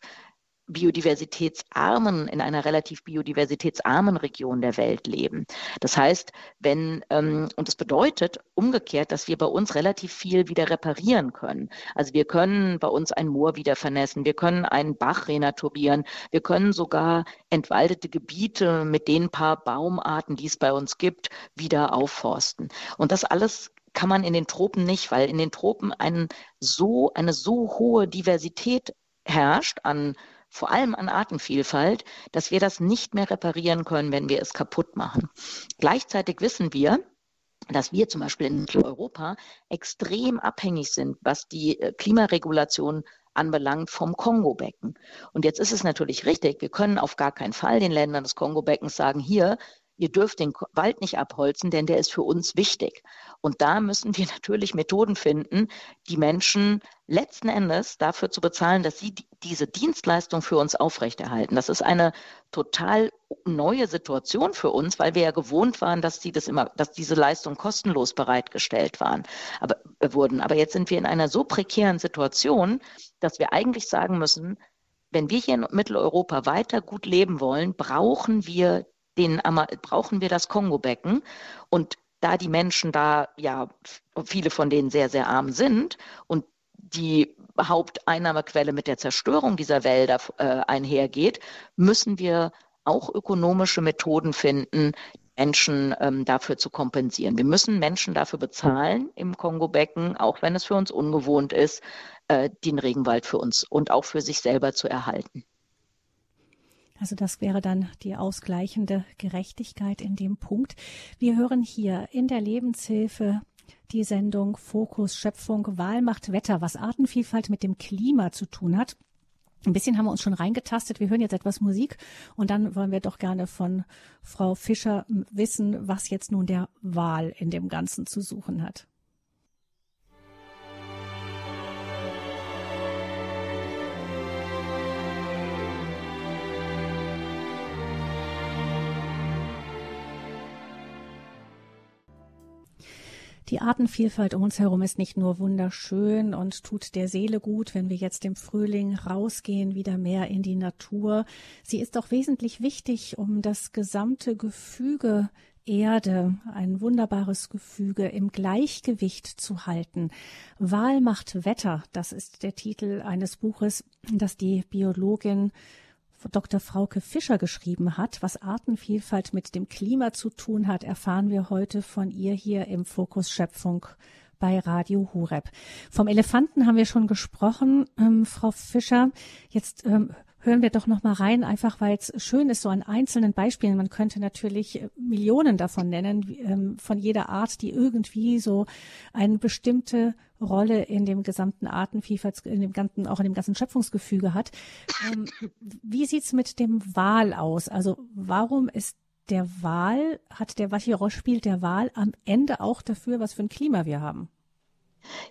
S2: biodiversitätsarmen, in einer relativ biodiversitätsarmen Region der Welt leben. Das heißt, wenn, ähm, und das bedeutet umgekehrt, dass wir bei uns relativ viel wieder reparieren können. Also wir können bei uns ein Moor wieder vernässen, wir können einen Bach renaturieren, wir können sogar entwaldete Gebiete mit den paar Baumarten, die es bei uns gibt, wieder aufforsten. Und das alles kann man in den Tropen nicht, weil in den Tropen ein so, eine so hohe Diversität herrscht an vor allem an Artenvielfalt, dass wir das nicht mehr reparieren können, wenn wir es kaputt machen. Gleichzeitig wissen wir, dass wir zum Beispiel in Mitteleuropa extrem abhängig sind, was die äh, Klimaregulation anbelangt vom Kongo-Becken. Und jetzt ist es natürlich richtig, wir können auf gar keinen Fall den Ländern des Kongo-Beckens sagen, hier, ihr dürft den Wald nicht abholzen, denn der ist für uns wichtig. Und da müssen wir natürlich Methoden finden, die Menschen letzten Endes dafür zu bezahlen, dass sie diese Dienstleistung für uns aufrechterhalten. Das ist eine total neue Situation für uns, weil wir ja gewohnt waren, dass die das immer, dass diese Leistungen kostenlos bereitgestellt waren, aber äh, wurden. Aber jetzt sind wir in einer so prekären Situation, dass wir eigentlich sagen müssen, wenn wir hier in Mitteleuropa weiter gut leben wollen, brauchen wir den brauchen wir das Kongo-Becken. Und da die Menschen da ja viele von denen sehr, sehr arm sind und die Haupteinnahmequelle mit der Zerstörung dieser Wälder äh, einhergeht, müssen wir auch ökonomische Methoden finden, Menschen ähm, dafür zu kompensieren. Wir müssen Menschen dafür bezahlen im Kongo-Becken, auch wenn es für uns ungewohnt ist, äh, den Regenwald für uns und auch für sich selber zu erhalten.
S1: Also das wäre dann die ausgleichende Gerechtigkeit in dem Punkt. Wir hören hier in der Lebenshilfe die Sendung Fokus Schöpfung Wahl macht Wetter, was Artenvielfalt mit dem Klima zu tun hat. Ein bisschen haben wir uns schon reingetastet. Wir hören jetzt etwas Musik und dann wollen wir doch gerne von Frau Fischer wissen, was jetzt nun der Wahl in dem Ganzen zu suchen hat. Die Artenvielfalt um uns herum ist nicht nur wunderschön und tut der Seele gut, wenn wir jetzt im Frühling rausgehen, wieder mehr in die Natur. Sie ist auch wesentlich wichtig, um das gesamte Gefüge Erde, ein wunderbares Gefüge im Gleichgewicht zu halten. Wahl macht Wetter, das ist der Titel eines Buches, das die Biologin Dr. Frauke Fischer geschrieben hat. Was Artenvielfalt mit dem Klima zu tun hat, erfahren wir heute von ihr hier im Fokus Schöpfung bei Radio Hureb. Vom Elefanten haben wir schon gesprochen, ähm, Frau Fischer. Jetzt ähm, hören wir doch noch mal rein, einfach weil es schön ist, so an einzelnen Beispielen. Man könnte natürlich äh, Millionen davon nennen, ähm, von jeder Art, die irgendwie so eine bestimmte Rolle in dem gesamten Artenvielfalt, in dem ganzen, auch in dem ganzen Schöpfungsgefüge hat. Ähm, wie sieht's mit dem Wal aus? Also warum ist der Wal, hat der, Rolle spielt der Wal am Ende auch dafür, was für ein Klima wir haben?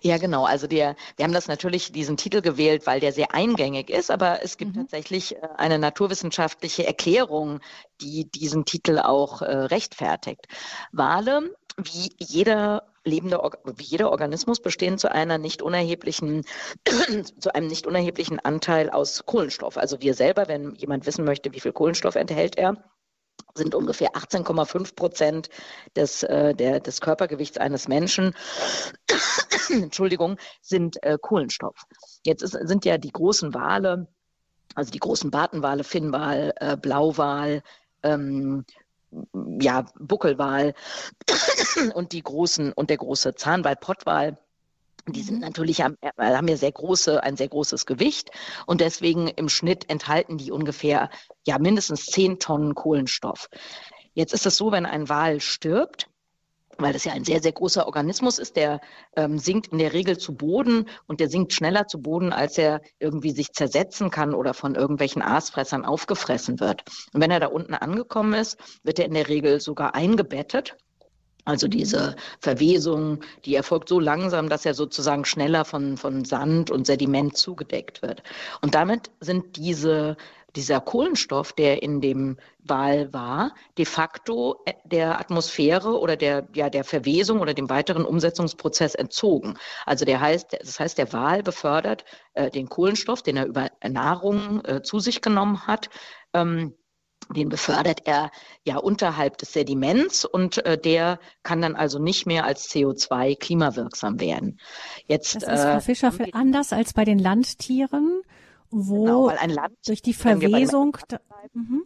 S2: Ja, genau. Also der, wir haben das natürlich diesen Titel gewählt, weil der sehr eingängig ist, aber es gibt mhm. tatsächlich äh, eine naturwissenschaftliche Erklärung, die diesen Titel auch äh, rechtfertigt. Wale, wie jeder lebende, wie jeder Organismus bestehen zu einer nicht unerheblichen, zu einem nicht unerheblichen Anteil aus Kohlenstoff. Also wir selber, wenn jemand wissen möchte, wie viel Kohlenstoff enthält er, sind ungefähr 18,5 Prozent des, äh, der, des Körpergewichts eines Menschen, Entschuldigung, sind äh, Kohlenstoff. Jetzt ist, sind ja die großen Wale, also die großen Bartenwale, Finnwal, äh, Blauwal, ähm, ja, Buckelwal und die großen und der große Zahnwal, Pottwal, die sind mhm. natürlich haben, äh, haben ja sehr große, ein sehr großes Gewicht und deswegen im Schnitt enthalten die ungefähr ja mindestens zehn Tonnen Kohlenstoff. Jetzt ist es so, wenn ein Wal stirbt, weil das ja ein sehr, sehr großer Organismus ist, der ähm, sinkt in der Regel zu Boden und der sinkt schneller zu Boden, als er irgendwie sich zersetzen kann oder von irgendwelchen Aasfressern aufgefressen wird. Und wenn er da unten angekommen ist, wird er in der Regel sogar eingebettet also diese Verwesung, die erfolgt so langsam, dass er sozusagen schneller von, von Sand und Sediment zugedeckt wird. Und damit sind diese, dieser Kohlenstoff, der in dem Wal war, de facto der Atmosphäre oder der, ja, der Verwesung oder dem weiteren Umsetzungsprozess entzogen. Also der heißt, das heißt, der Wal befördert äh, den Kohlenstoff, den er über Nahrung äh, zu sich genommen hat, ähm, den befördert er ja unterhalb des Sediments und äh, der kann dann also nicht mehr als CO2 klimawirksam werden.
S1: Jetzt, das ist, Frau äh, Fischer, äh, anders als bei den Landtieren, wo genau, Land, durch die Verwesung.
S2: Mhm.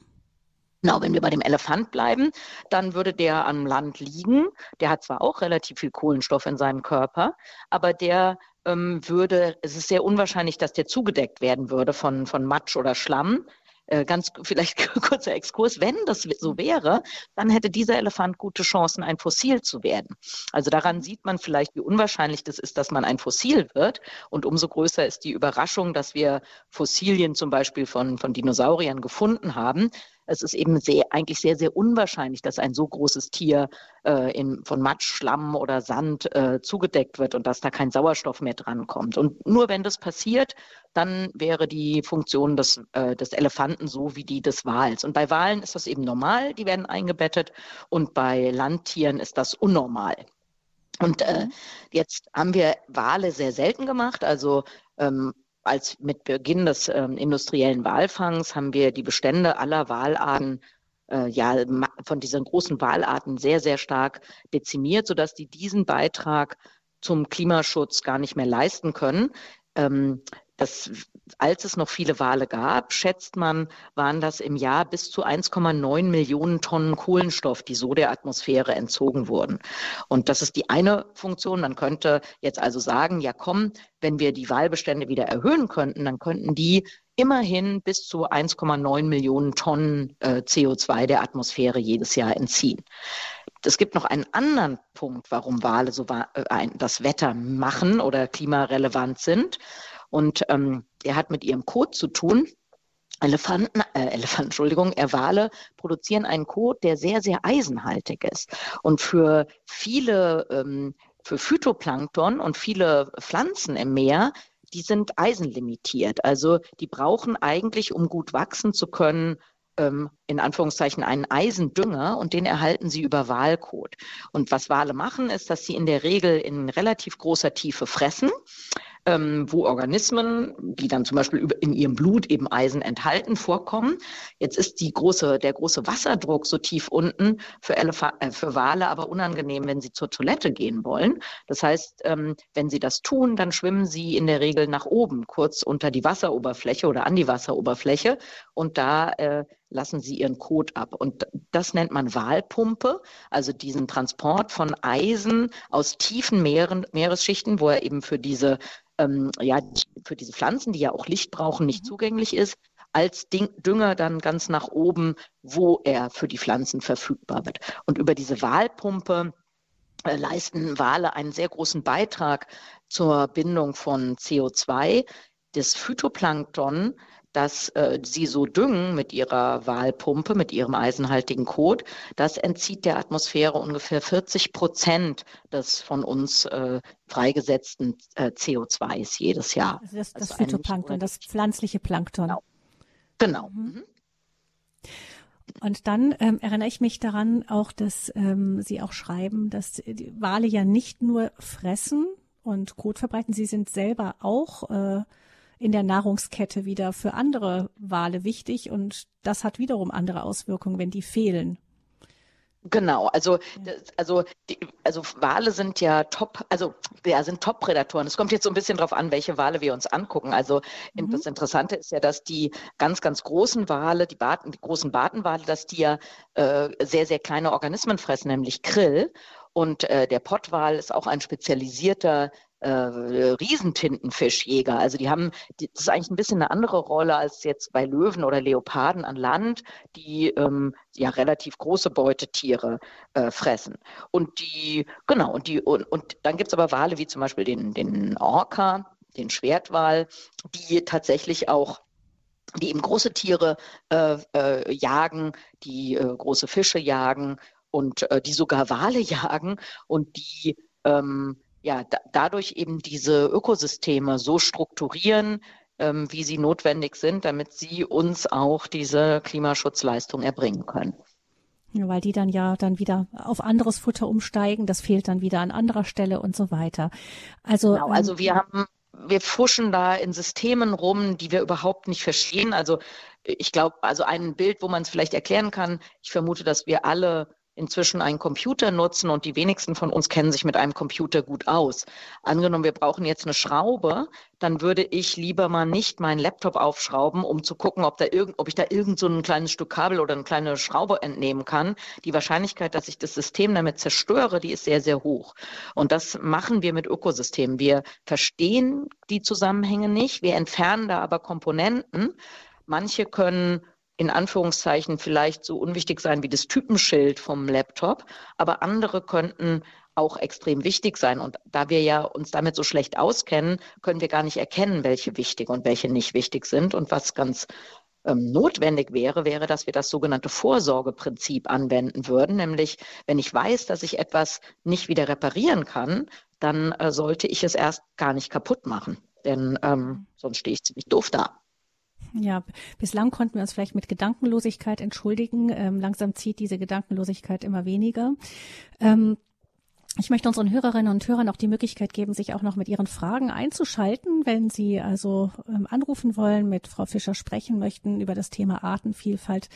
S2: Genau, wenn wir bei dem Elefant bleiben, dann würde der am Land liegen. Der hat zwar auch relativ viel Kohlenstoff in seinem Körper, aber der ähm, würde, es ist sehr unwahrscheinlich, dass der zugedeckt werden würde von, von Matsch oder Schlamm. Äh, ganz vielleicht kurzer Exkurs, wenn das so wäre, dann hätte dieser Elefant gute Chancen, ein Fossil zu werden. Also daran sieht man vielleicht, wie unwahrscheinlich das ist, dass man ein Fossil wird. Und umso größer ist die Überraschung, dass wir Fossilien zum Beispiel von, von Dinosauriern gefunden haben, es ist eben sehr, eigentlich sehr, sehr unwahrscheinlich, dass ein so großes Tier äh, in, von Matsch, Schlamm oder Sand äh, zugedeckt wird und dass da kein Sauerstoff mehr drankommt. Und nur wenn das passiert, dann wäre die Funktion des, äh, des Elefanten so wie die des Wals. Und bei Walen ist das eben normal, die werden eingebettet und bei Landtieren ist das unnormal. Und äh, mhm. jetzt haben wir Wale sehr selten gemacht. Also ähm, als mit Beginn des ähm, industriellen Walfangs haben wir die Bestände aller Walarten äh, ja von diesen großen Walarten sehr sehr stark dezimiert, sodass die diesen Beitrag zum Klimaschutz gar nicht mehr leisten können. Ähm, das als es noch viele Wale gab, schätzt man, waren das im Jahr bis zu 1,9 Millionen Tonnen Kohlenstoff, die so der Atmosphäre entzogen wurden. Und das ist die eine Funktion. Man könnte jetzt also sagen, ja komm, wenn wir die Walbestände wieder erhöhen könnten, dann könnten die immerhin bis zu 1,9 Millionen Tonnen äh, CO2 der Atmosphäre jedes Jahr entziehen. Es gibt noch einen anderen Punkt, warum Wale so äh, das Wetter machen oder klimarelevant sind. Und ähm, er hat mit ihrem Kot zu tun. Elefanten, äh, Elefanten, Entschuldigung, äh, Wale produzieren einen Kot, der sehr, sehr eisenhaltig ist. Und für viele, ähm, für Phytoplankton und viele Pflanzen im Meer, die sind eisenlimitiert. Also die brauchen eigentlich, um gut wachsen zu können, ähm, in Anführungszeichen einen Eisendünger und den erhalten sie über Walkot. Und was Wale machen, ist, dass sie in der Regel in relativ großer Tiefe fressen ähm, wo Organismen, die dann zum Beispiel in ihrem Blut eben Eisen enthalten, vorkommen. Jetzt ist die große, der große Wasserdruck so tief unten für, Elefa äh, für Wale aber unangenehm, wenn sie zur Toilette gehen wollen. Das heißt, ähm, wenn sie das tun, dann schwimmen sie in der Regel nach oben, kurz unter die Wasseroberfläche oder an die Wasseroberfläche und da äh, lassen sie ihren Kot ab. Und das nennt man Walpumpe, also diesen Transport von Eisen aus tiefen Meeren, Meeresschichten, wo er eben für diese, ähm, ja, für diese Pflanzen, die ja auch Licht brauchen, nicht mhm. zugänglich ist, als Dünger dann ganz nach oben, wo er für die Pflanzen verfügbar wird. Und über diese Walpumpe äh, leisten Wale einen sehr großen Beitrag zur Bindung von CO2. Das Phytoplankton dass äh, sie so düngen mit ihrer Walpumpe, mit ihrem eisenhaltigen Kot, das entzieht der Atmosphäre ungefähr 40 Prozent des von uns äh, freigesetzten äh, CO2s jedes Jahr.
S1: Also das, das also Phytoplankton, das pflanzliche Plankton.
S2: Genau. genau. Mhm.
S1: mhm. Und dann ähm, erinnere ich mich daran auch, dass ähm, Sie auch schreiben, dass die Wale ja nicht nur fressen und Kot verbreiten, sie sind selber auch äh, in der Nahrungskette wieder für andere Wale wichtig und das hat wiederum andere Auswirkungen, wenn die fehlen.
S2: Genau, also also die, also Wale sind ja top, also ja sind Top-Prädatoren. Es kommt jetzt so ein bisschen darauf an, welche Wale wir uns angucken. Also mhm. das Interessante ist ja, dass die ganz ganz großen Wale, die, Baten, die großen Bartenwale, dass die ja äh, sehr sehr kleine Organismen fressen, nämlich Krill. Und äh, der Pottwal ist auch ein spezialisierter äh, Riesentintenfischjäger. Also die haben, das ist eigentlich ein bisschen eine andere Rolle als jetzt bei Löwen oder Leoparden an Land, die ähm, ja relativ große Beutetiere äh, fressen. Und die, genau, und die, und, und dann gibt es aber Wale wie zum Beispiel den, den Orca, den Schwertwal, die tatsächlich auch die eben große Tiere äh, äh, jagen, die äh, große Fische jagen und äh, die sogar Wale jagen und die ähm, ja, da, dadurch eben diese Ökosysteme so strukturieren, ähm, wie sie notwendig sind, damit sie uns auch diese Klimaschutzleistung erbringen können.
S1: Ja, weil die dann ja dann wieder auf anderes Futter umsteigen, das fehlt dann wieder an anderer Stelle und so weiter. Also,
S2: genau, also wir haben wir fuschen da in Systemen rum, die wir überhaupt nicht verstehen. Also ich glaube, also ein Bild, wo man es vielleicht erklären kann, ich vermute, dass wir alle inzwischen einen Computer nutzen und die wenigsten von uns kennen sich mit einem Computer gut aus. Angenommen, wir brauchen jetzt eine Schraube, dann würde ich lieber mal nicht meinen Laptop aufschrauben, um zu gucken, ob, da irgend, ob ich da irgend so ein kleines Stück Kabel oder eine kleine Schraube entnehmen kann. Die Wahrscheinlichkeit, dass ich das System damit zerstöre, die ist sehr, sehr hoch. Und das machen wir mit Ökosystemen. Wir verstehen die Zusammenhänge nicht, wir entfernen da aber Komponenten. Manche können in Anführungszeichen vielleicht so unwichtig sein wie das Typenschild vom Laptop, aber andere könnten auch extrem wichtig sein. Und da wir ja uns damit so schlecht auskennen, können wir gar nicht erkennen, welche wichtig und welche nicht wichtig sind. Und was ganz ähm, notwendig wäre, wäre, dass wir das sogenannte Vorsorgeprinzip anwenden würden. Nämlich, wenn ich weiß, dass ich etwas nicht wieder reparieren kann, dann äh, sollte ich es erst gar nicht kaputt machen. Denn ähm, sonst stehe ich ziemlich doof da.
S1: Ja, bislang konnten wir uns vielleicht mit Gedankenlosigkeit entschuldigen. Ähm, langsam zieht diese Gedankenlosigkeit immer weniger. Ähm, ich möchte unseren Hörerinnen und Hörern auch die Möglichkeit geben, sich auch noch mit ihren Fragen einzuschalten. Wenn Sie also ähm, anrufen wollen, mit Frau Fischer sprechen möchten über das Thema Artenvielfalt,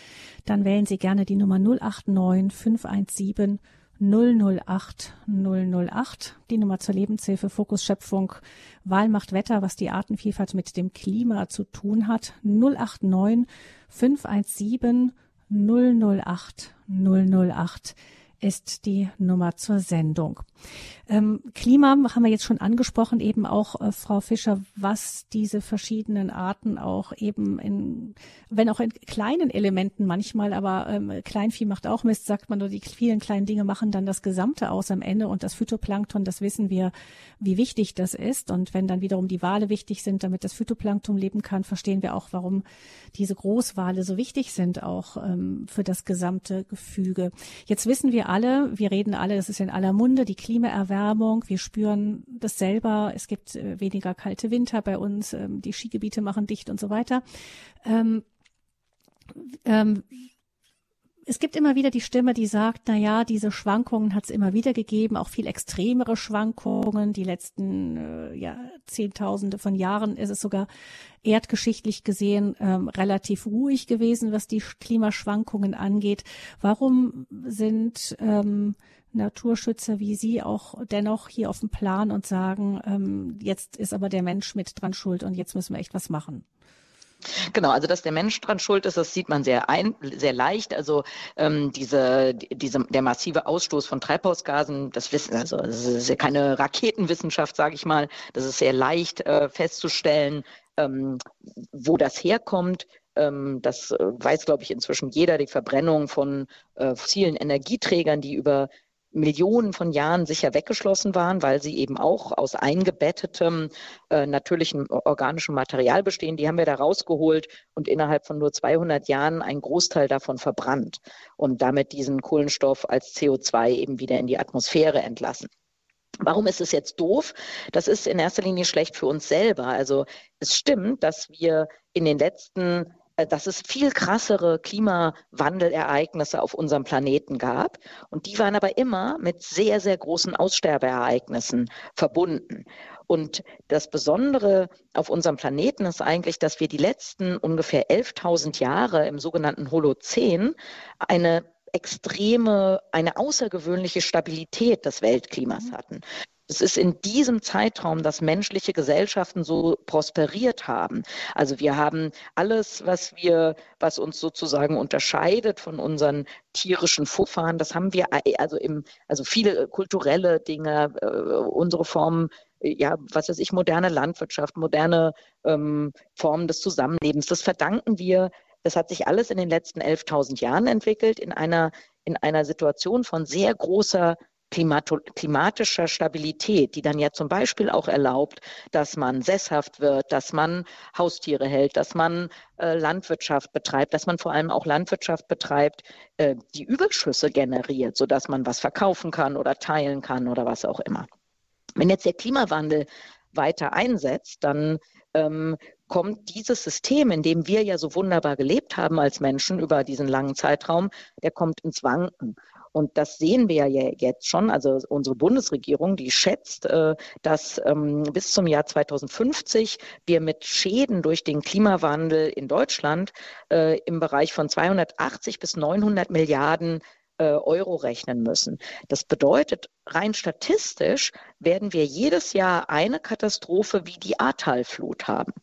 S1: dann wählen Sie gerne die Nummer 089 517 008 008, die Nummer zur Lebenshilfe, Fokus Schöpfung, Wahl macht Wetter, was die Artenvielfalt mit dem Klima zu tun hat. 089 517 008 008 ist die Nummer zur Sendung. Ähm, Klima haben wir jetzt schon angesprochen, eben auch äh, Frau Fischer, was diese verschiedenen Arten auch eben in, wenn auch in kleinen Elementen manchmal, aber ähm, Kleinvieh macht auch Mist, sagt man nur, die vielen kleinen Dinge machen dann das Gesamte aus am Ende und das Phytoplankton, das wissen wir, wie wichtig das ist. Und wenn dann wiederum die Wale wichtig sind, damit das Phytoplankton leben kann, verstehen wir auch, warum diese Großwale so wichtig sind, auch ähm, für das gesamte Gefüge. Jetzt wissen wir alle, wir reden alle, das ist in aller Munde, die Klimaerwärmung Erwärmung. Wir spüren das selber. Es gibt äh, weniger kalte Winter bei uns. Ähm, die Skigebiete machen dicht und so weiter. Ähm, ähm, es gibt immer wieder die Stimme, die sagt, na ja, diese Schwankungen hat es immer wieder gegeben, auch viel extremere Schwankungen. Die letzten äh, ja, Zehntausende von Jahren ist es sogar erdgeschichtlich gesehen ähm, relativ ruhig gewesen, was die Klimaschwankungen angeht. Warum sind ähm, Naturschützer wie Sie auch dennoch hier auf dem Plan und sagen, ähm, jetzt ist aber der Mensch mit dran schuld und jetzt müssen wir echt was machen?
S2: Genau, also dass der Mensch dran schuld ist, das sieht man sehr ein, sehr leicht. Also ähm, diese, diese, der massive Ausstoß von Treibhausgasen, das wissen, also das ist ja keine Raketenwissenschaft, sage ich mal. Das ist sehr leicht äh, festzustellen, ähm, wo das herkommt. Ähm, das äh, weiß, glaube ich, inzwischen jeder. Die Verbrennung von äh, fossilen Energieträgern, die über Millionen von Jahren sicher weggeschlossen waren, weil sie eben auch aus eingebettetem äh, natürlichen organischem Material bestehen. Die haben wir da rausgeholt und innerhalb von nur 200 Jahren einen Großteil davon verbrannt und damit diesen Kohlenstoff als CO2 eben wieder in die Atmosphäre entlassen. Warum ist es jetzt doof? Das ist in erster Linie schlecht für uns selber. Also es stimmt, dass wir in den letzten dass es viel krassere Klimawandelereignisse auf unserem Planeten gab. Und die waren aber immer mit sehr, sehr großen Aussterbeereignissen verbunden. Und das Besondere auf unserem Planeten ist eigentlich, dass wir die letzten ungefähr 11.000 Jahre im sogenannten Holozän eine extreme, eine außergewöhnliche Stabilität des Weltklimas hatten. Es ist in diesem Zeitraum, dass menschliche Gesellschaften so prosperiert haben. Also wir haben alles, was wir, was uns sozusagen unterscheidet von unseren tierischen Vorfahren, das haben wir also im, also viele kulturelle Dinge, äh, unsere Formen ja, was weiß ich, moderne Landwirtschaft, moderne ähm, Formen des Zusammenlebens. Das verdanken wir, das hat sich alles in den letzten 11.000 Jahren entwickelt, in einer, in einer Situation von sehr großer klimatischer Stabilität, die dann ja zum Beispiel auch erlaubt, dass man sesshaft wird, dass man Haustiere hält, dass man äh, Landwirtschaft betreibt, dass man vor allem auch Landwirtschaft betreibt, äh, die Überschüsse generiert, sodass man was verkaufen kann oder teilen kann oder was auch immer. Wenn jetzt der Klimawandel weiter einsetzt, dann ähm, kommt dieses System, in dem wir ja so wunderbar gelebt haben als Menschen über diesen langen Zeitraum, der kommt ins Wanken. Und das sehen wir ja jetzt schon. Also unsere Bundesregierung, die schätzt, äh, dass ähm, bis zum Jahr 2050 wir mit Schäden durch den Klimawandel in Deutschland äh, im Bereich von 280 bis 900 Milliarden äh, Euro rechnen müssen. Das bedeutet, rein statistisch werden wir jedes Jahr eine Katastrophe wie die Ahrtalflut haben.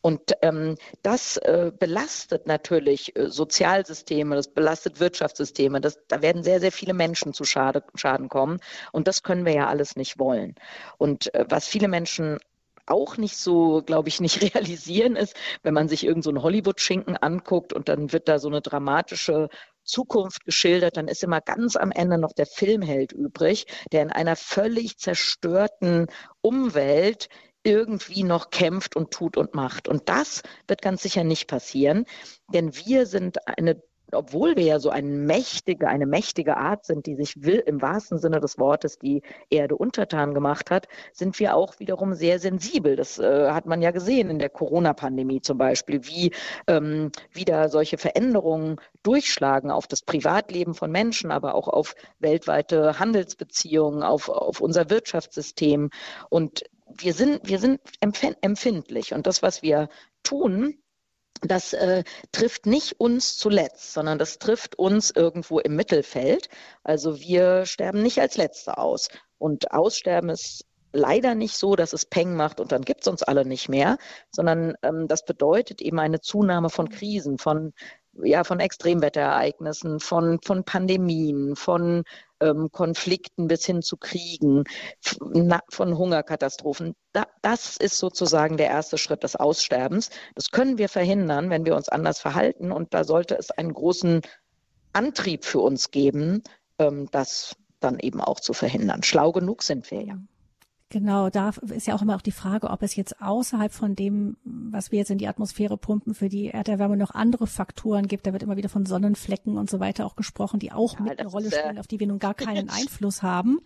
S2: Und ähm, das äh, belastet natürlich äh, Sozialsysteme, das belastet Wirtschaftssysteme. Das, da werden sehr, sehr viele Menschen zu Schade, Schaden kommen. Und das können wir ja alles nicht wollen. Und äh, was viele Menschen auch nicht so, glaube ich, nicht realisieren ist, wenn man sich irgendeinen so Hollywood-Schinken anguckt und dann wird da so eine dramatische Zukunft geschildert, dann ist immer ganz am Ende noch der Filmheld übrig, der in einer völlig zerstörten Umwelt irgendwie noch kämpft und tut und macht. Und das wird ganz sicher nicht passieren, denn wir sind eine obwohl wir ja so eine mächtige, eine mächtige Art sind, die sich will, im wahrsten Sinne des Wortes die Erde untertan gemacht hat, sind wir auch wiederum sehr sensibel. Das äh, hat man ja gesehen in der Corona-Pandemie zum Beispiel, wie ähm, wieder solche Veränderungen durchschlagen auf das Privatleben von Menschen, aber auch auf weltweite Handelsbeziehungen, auf, auf unser Wirtschaftssystem. Und wir sind, wir sind empfindlich. Und das, was wir tun, das äh, trifft nicht uns zuletzt, sondern das trifft uns irgendwo im Mittelfeld. Also wir sterben nicht als Letzte aus. Und Aussterben ist leider nicht so, dass es Peng macht und dann gibt es uns alle nicht mehr, sondern ähm, das bedeutet eben eine Zunahme von Krisen, von ja, von Extremwetterereignissen, von, von Pandemien, von ähm, Konflikten bis hin zu Kriegen, von Hungerkatastrophen. Da, das ist sozusagen der erste Schritt des Aussterbens. Das können wir verhindern, wenn wir uns anders verhalten. Und da sollte es einen großen Antrieb für uns geben, ähm, das dann eben auch zu verhindern. Schlau genug sind wir ja.
S1: Genau, da ist ja auch immer auch die Frage, ob es jetzt außerhalb von dem, was wir jetzt in die Atmosphäre pumpen, für die Erderwärmung noch andere Faktoren gibt. Da wird immer wieder von Sonnenflecken und so weiter auch gesprochen, die auch ja, mit eine Rolle spielen, auf die wir nun gar keinen Einfluss haben.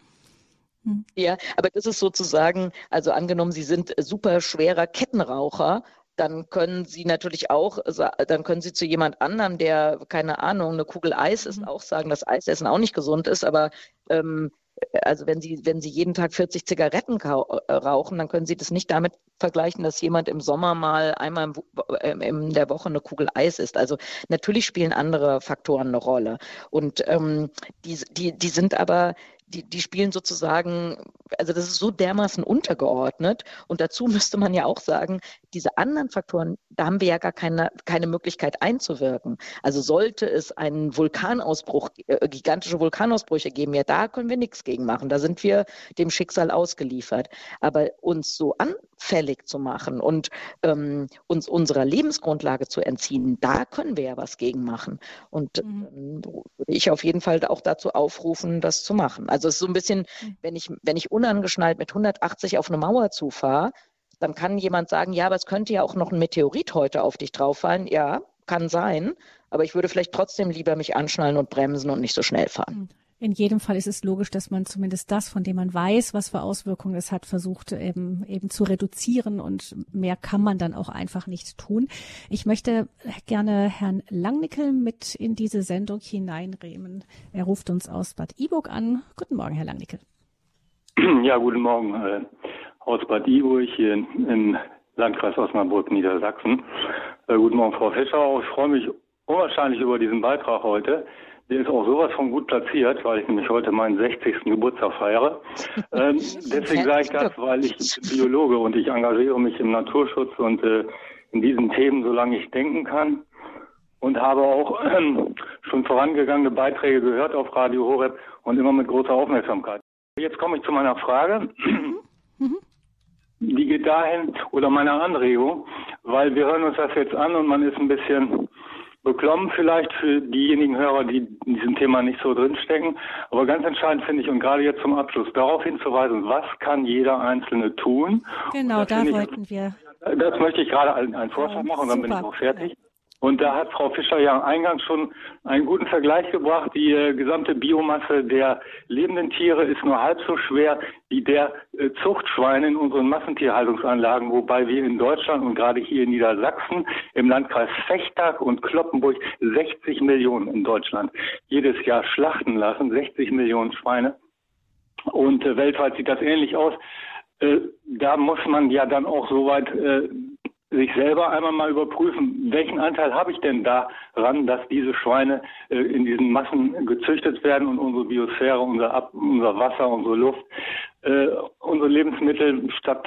S2: Hm. Ja, aber das ist sozusagen, also angenommen, Sie sind super schwerer Kettenraucher, dann können Sie natürlich auch, dann können Sie zu jemand anderem, der, keine Ahnung, eine Kugel Eis ist, mhm. auch sagen, dass Eisessen auch nicht gesund ist, aber ähm, also wenn Sie, wenn Sie jeden Tag 40 Zigaretten äh, rauchen, dann können Sie das nicht damit vergleichen, dass jemand im Sommer mal einmal im, ähm, in der Woche eine Kugel Eis isst. Also natürlich spielen andere Faktoren eine Rolle. Und ähm, die, die, die sind aber die, die spielen sozusagen, also das ist so dermaßen untergeordnet. Und dazu müsste man ja auch sagen, diese anderen Faktoren, da haben wir ja gar keine, keine Möglichkeit einzuwirken. Also sollte es einen Vulkanausbruch, äh, gigantische Vulkanausbrüche geben, ja, da können wir nichts gegen machen. Da sind wir dem Schicksal ausgeliefert. Aber uns so anfällig zu machen und ähm, uns unserer Lebensgrundlage zu entziehen, da können wir ja was gegen machen. Und mhm. ähm, würde ich auf jeden Fall auch dazu aufrufen, das zu machen. Also es ist so ein bisschen, mhm. wenn ich, wenn ich unangeschnallt mit 180 auf eine Mauer zufahre, dann kann jemand sagen, ja, aber es könnte ja auch noch ein Meteorit heute auf dich drauffallen. Ja, kann sein, aber ich würde vielleicht trotzdem lieber mich anschnallen und bremsen und nicht so schnell fahren.
S1: In jedem Fall ist es logisch, dass man zumindest das, von dem man weiß, was für Auswirkungen es hat, versucht eben, eben zu reduzieren und mehr kann man dann auch einfach nicht tun. Ich möchte gerne Herrn Langnickel mit in diese Sendung hineinrehmen. Er ruft uns aus Bad Iburg an. Guten Morgen, Herr Langnickel.
S3: Ja, guten Morgen aus Bad Iburg hier im Landkreis Osnabrück, Niedersachsen. Äh, guten Morgen, Frau Fischer. Ich freue mich unwahrscheinlich über diesen Beitrag heute. Der ist auch sowas von gut platziert, weil ich nämlich heute meinen 60. Geburtstag feiere. Ähm, deswegen sage ich das, weil ich Biologe und ich engagiere mich im Naturschutz und äh, in diesen Themen, solange ich denken kann. Und habe auch äh, schon vorangegangene Beiträge gehört auf Radio Horeb und immer mit großer Aufmerksamkeit. Jetzt komme ich zu meiner Frage. Mhm. Die geht dahin, oder meiner Anregung, weil wir hören uns das jetzt an und man ist ein bisschen beklommen vielleicht für diejenigen Hörer, die in diesem Thema nicht so drinstecken. Aber ganz entscheidend finde ich, und gerade jetzt zum Abschluss, darauf hinzuweisen, was kann jeder Einzelne tun.
S1: Genau, da wollten ich, wir.
S3: Das möchte ich gerade einen Vorschlag machen, und dann bin ich auch fertig. Und da hat Frau Fischer ja eingangs schon einen guten Vergleich gebracht. Die äh, gesamte Biomasse der lebenden Tiere ist nur halb so schwer wie der äh, Zuchtschweine in unseren Massentierhaltungsanlagen, wobei wir in Deutschland und gerade hier in Niedersachsen im Landkreis Fechtag und Kloppenburg 60 Millionen in Deutschland jedes Jahr schlachten lassen, 60 Millionen Schweine. Und äh, weltweit sieht das ähnlich aus. Äh, da muss man ja dann auch soweit äh, sich selber einmal mal überprüfen, welchen Anteil habe ich denn daran, dass diese Schweine äh, in diesen Massen gezüchtet werden und unsere Biosphäre, unser, Ab unser Wasser, unsere Luft, äh, unsere Lebensmittel statt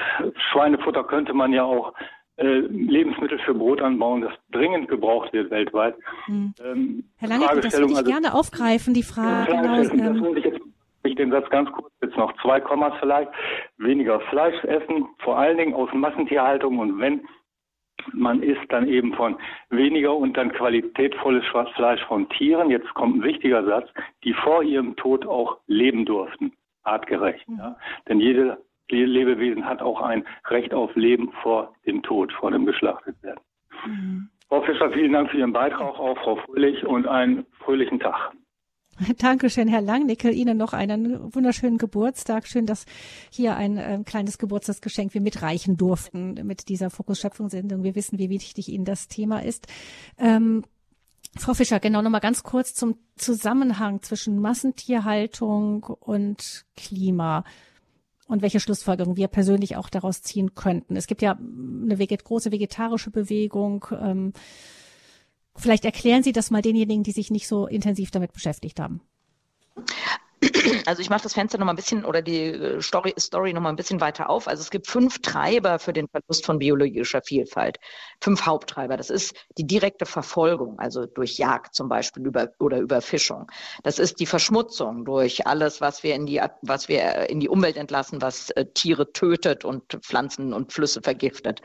S3: Schweinefutter könnte man ja auch äh, Lebensmittel für Brot anbauen, das dringend gebraucht wird weltweit.
S1: Hm. Ähm, Herr Lange, das würde ich also, gerne aufgreifen, die Frage. Genau,
S3: ähm, ich jetzt ich den Satz ganz kurz, jetzt noch zwei Kommas vielleicht. Weniger Fleisch essen, vor allen Dingen aus Massentierhaltung und wenn man isst dann eben von weniger und dann qualitätvolles Fleisch von Tieren. Jetzt kommt ein wichtiger Satz, die vor ihrem Tod auch leben durften. Artgerecht. Mhm. Ja. Denn jede Lebewesen hat auch ein Recht auf Leben vor dem Tod, vor dem Geschlachtetwerden. Mhm. Frau Fischer, vielen Dank für Ihren Beitrag, auch Frau Fröhlich und einen fröhlichen Tag.
S1: Dankeschön, Herr Langnickel. Ihnen noch einen wunderschönen Geburtstag. Schön, dass hier ein äh, kleines Geburtstagsgeschenk wir mitreichen durften mit dieser Fokus-Schöpfung-Sendung. Wir wissen, wie wichtig Ihnen das Thema ist. Ähm, Frau Fischer, genau nochmal ganz kurz zum Zusammenhang zwischen Massentierhaltung und Klima und welche Schlussfolgerungen wir persönlich auch daraus ziehen könnten. Es gibt ja eine große vegetarische Bewegung. Ähm, vielleicht erklären Sie das mal denjenigen, die sich nicht so intensiv damit beschäftigt haben.
S2: Also ich mache das Fenster noch mal ein bisschen oder die äh, Story, Story noch mal ein bisschen weiter auf. Also es gibt fünf Treiber für den Verlust von biologischer Vielfalt. Fünf Haupttreiber. Das ist die direkte Verfolgung, also durch Jagd zum Beispiel über, oder Überfischung. Das ist die Verschmutzung durch alles, was wir in die, was wir in die Umwelt entlassen, was äh, Tiere tötet und Pflanzen und Flüsse vergiftet.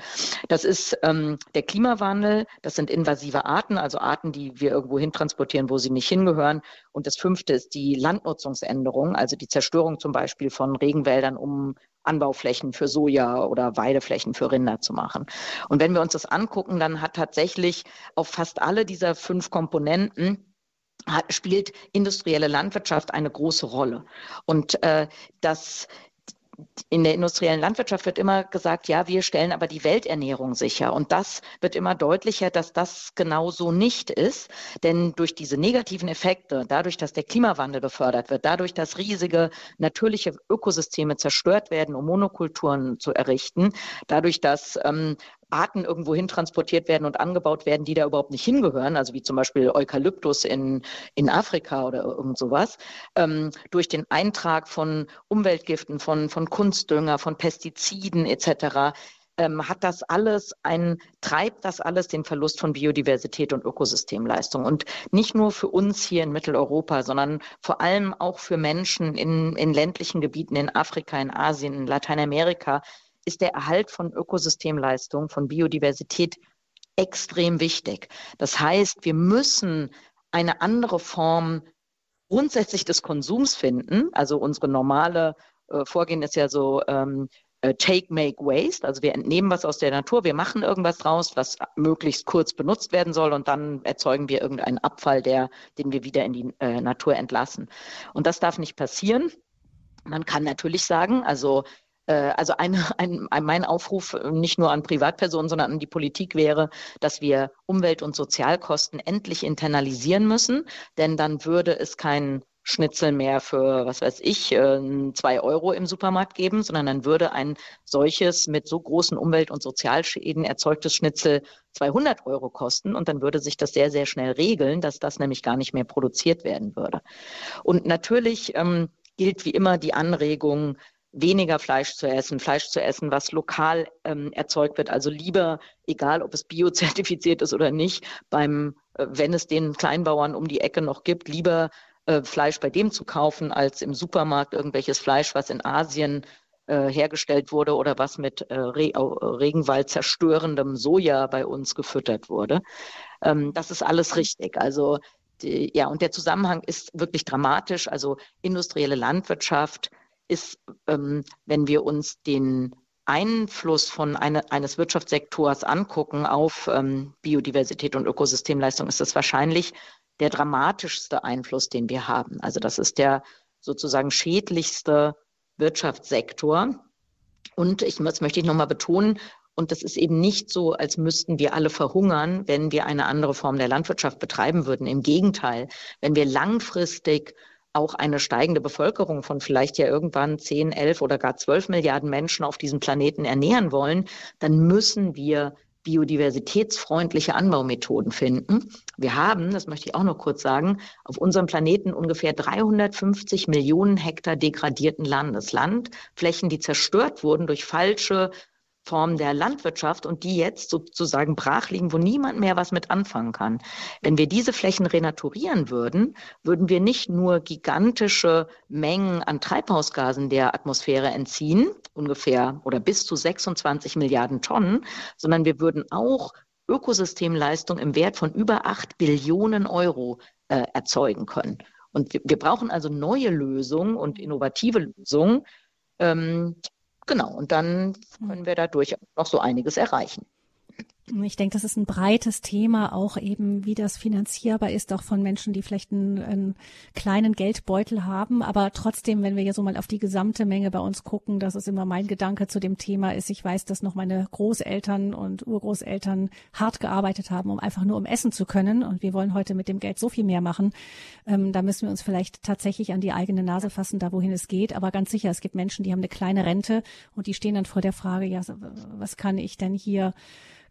S2: Das ist ähm, der Klimawandel. Das sind invasive Arten, also Arten, die wir irgendwo hin transportieren, wo sie nicht hingehören. Und das fünfte ist die Landnutzungsänderung, also die Zerstörung zum Beispiel von Regenwäldern, um Anbauflächen für Soja oder Weideflächen für Rinder zu machen. Und wenn wir uns das angucken, dann hat tatsächlich auf fast alle dieser fünf Komponenten hat, spielt industrielle Landwirtschaft eine große Rolle. Und äh, das in der industriellen Landwirtschaft wird immer gesagt, ja, wir stellen aber die Welternährung sicher. Und das wird immer deutlicher, dass das genau so nicht ist. Denn durch diese negativen Effekte, dadurch, dass der Klimawandel befördert wird, dadurch, dass riesige natürliche Ökosysteme zerstört werden, um Monokulturen zu errichten, dadurch, dass ähm, Arten irgendwo hin transportiert werden und angebaut werden, die da überhaupt nicht hingehören, also wie zum Beispiel Eukalyptus in, in Afrika oder irgend sowas, ähm, durch den Eintrag von Umweltgiften, von, von Kunstdünger, von Pestiziden etc., ähm, hat das alles ein, treibt das alles den Verlust von Biodiversität und Ökosystemleistung. Und nicht nur für uns hier in Mitteleuropa, sondern vor allem auch für Menschen in, in ländlichen Gebieten in Afrika, in Asien, in Lateinamerika, ist der Erhalt von Ökosystemleistungen, von Biodiversität extrem wichtig. Das heißt, wir müssen eine andere Form grundsätzlich des Konsums finden. Also unsere normale äh, Vorgehen ist ja so ähm, äh, Take, Make, Waste. Also wir entnehmen was aus der Natur, wir machen irgendwas draus, was möglichst kurz benutzt werden soll und dann erzeugen wir irgendeinen Abfall, der, den wir wieder in die äh, Natur entlassen. Und das darf nicht passieren. Man kann natürlich sagen, also also eine, ein, ein, mein Aufruf äh, nicht nur an Privatpersonen, sondern an die Politik wäre, dass wir Umwelt- und Sozialkosten endlich internalisieren müssen, denn dann würde es kein Schnitzel mehr für, was weiß ich, äh, zwei Euro im Supermarkt geben, sondern dann würde ein solches mit so großen Umwelt- und Sozialschäden erzeugtes Schnitzel 200 Euro kosten und dann würde sich das sehr, sehr schnell regeln, dass das nämlich gar nicht mehr produziert werden würde. Und natürlich ähm, gilt wie immer die Anregung, weniger Fleisch zu essen, Fleisch zu essen, was lokal ähm, erzeugt wird. Also lieber, egal ob es biozertifiziert ist oder nicht, beim, äh, wenn es den Kleinbauern um die Ecke noch gibt, lieber äh, Fleisch bei dem zu kaufen, als im Supermarkt irgendwelches Fleisch, was in Asien äh, hergestellt wurde oder was mit äh, Re Regenwald zerstörendem Soja bei uns gefüttert wurde. Ähm, das ist alles richtig. Also die, ja, und der Zusammenhang ist wirklich dramatisch. Also industrielle Landwirtschaft, ist, ähm, wenn wir uns den Einfluss von eine, eines Wirtschaftssektors angucken auf ähm, Biodiversität und Ökosystemleistung, ist das wahrscheinlich der dramatischste Einfluss, den wir haben. Also das ist der sozusagen schädlichste Wirtschaftssektor. Und ich, das möchte ich nochmal betonen, und das ist eben nicht so, als müssten wir alle verhungern, wenn wir eine andere Form der Landwirtschaft betreiben würden. Im Gegenteil, wenn wir langfristig auch eine steigende Bevölkerung von vielleicht ja irgendwann 10, 11 oder gar 12 Milliarden Menschen auf diesem Planeten ernähren wollen, dann müssen wir biodiversitätsfreundliche Anbaumethoden finden. Wir haben, das möchte ich auch noch kurz sagen, auf unserem Planeten ungefähr 350 Millionen Hektar degradierten Landes. Landflächen, die zerstört wurden durch falsche Form der Landwirtschaft und die jetzt sozusagen brach liegen, wo niemand mehr was mit anfangen kann. Wenn wir diese Flächen renaturieren würden, würden wir nicht nur gigantische Mengen an Treibhausgasen der Atmosphäre entziehen, ungefähr oder bis zu 26 Milliarden Tonnen, sondern wir würden auch Ökosystemleistung im Wert von über 8 Billionen Euro äh, erzeugen können. Und wir, wir, brauchen also neue Lösungen und innovative Lösungen, ähm, Genau, und dann hm. können wir dadurch noch so einiges erreichen.
S1: Ich denke, das ist ein breites Thema, auch eben, wie das finanzierbar ist, auch von Menschen, die vielleicht einen, einen, kleinen Geldbeutel haben. Aber trotzdem, wenn wir hier so mal auf die gesamte Menge bei uns gucken, das ist immer mein Gedanke zu dem Thema ist, ich weiß, dass noch meine Großeltern und Urgroßeltern hart gearbeitet haben, um einfach nur um essen zu können. Und wir wollen heute mit dem Geld so viel mehr machen. Ähm, da müssen wir uns vielleicht tatsächlich an die eigene Nase fassen, da wohin es geht. Aber ganz sicher, es gibt Menschen, die haben eine kleine Rente und die stehen dann vor der Frage, ja, was kann ich denn hier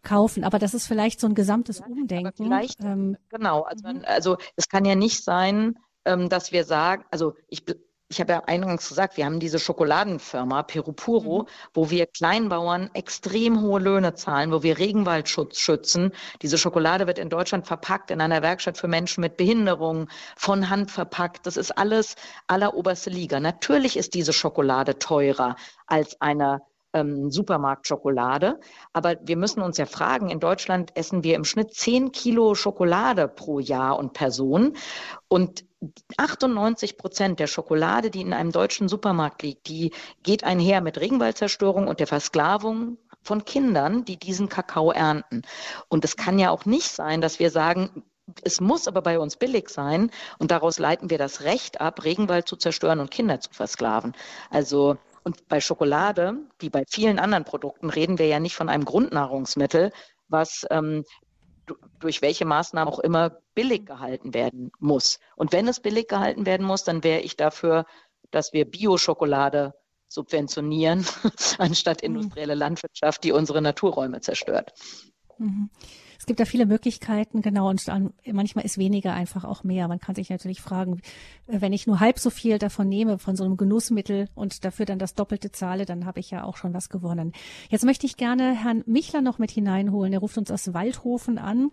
S1: kaufen. Aber das ist vielleicht so ein gesamtes Umdenken.
S2: Ähm, genau. Also, man, also es kann ja nicht sein, ähm, dass wir sagen, also ich ich habe ja eingangs gesagt, wir haben diese Schokoladenfirma Perupuro, mhm. wo wir Kleinbauern extrem hohe Löhne zahlen, wo wir Regenwaldschutz schützen. Diese Schokolade wird in Deutschland verpackt in einer Werkstatt für Menschen mit Behinderung, von Hand verpackt. Das ist alles alleroberste Liga. Natürlich ist diese Schokolade teurer als eine ähm, Supermarktschokolade. Aber wir müssen uns ja fragen, in Deutschland essen wir im Schnitt 10 Kilo Schokolade pro Jahr und Person. Und 98 Prozent der Schokolade, die in einem deutschen Supermarkt liegt, die geht einher mit Regenwaldzerstörung und der Versklavung von Kindern, die diesen Kakao ernten. Und es kann ja auch nicht sein, dass wir sagen, es muss aber bei uns billig sein und daraus leiten wir das Recht ab, Regenwald zu zerstören und Kinder zu versklaven. Also und bei Schokolade, wie bei vielen anderen Produkten, reden wir ja nicht von einem Grundnahrungsmittel, was ähm, durch welche Maßnahmen auch immer billig gehalten werden muss. Und wenn es billig gehalten werden muss, dann wäre ich dafür, dass wir Bio-Schokolade subventionieren, anstatt mhm. industrielle Landwirtschaft, die unsere Naturräume zerstört.
S1: Mhm. Es gibt da viele Möglichkeiten, genau, und manchmal ist weniger einfach auch mehr. Man kann sich natürlich fragen, äh, wenn ich nur halb so viel davon nehme, von so einem Genussmittel und dafür dann das Doppelte zahle, dann habe ich ja auch schon was gewonnen. Jetzt möchte ich gerne Herrn Michler noch mit hineinholen. Er ruft uns aus Waldhofen an,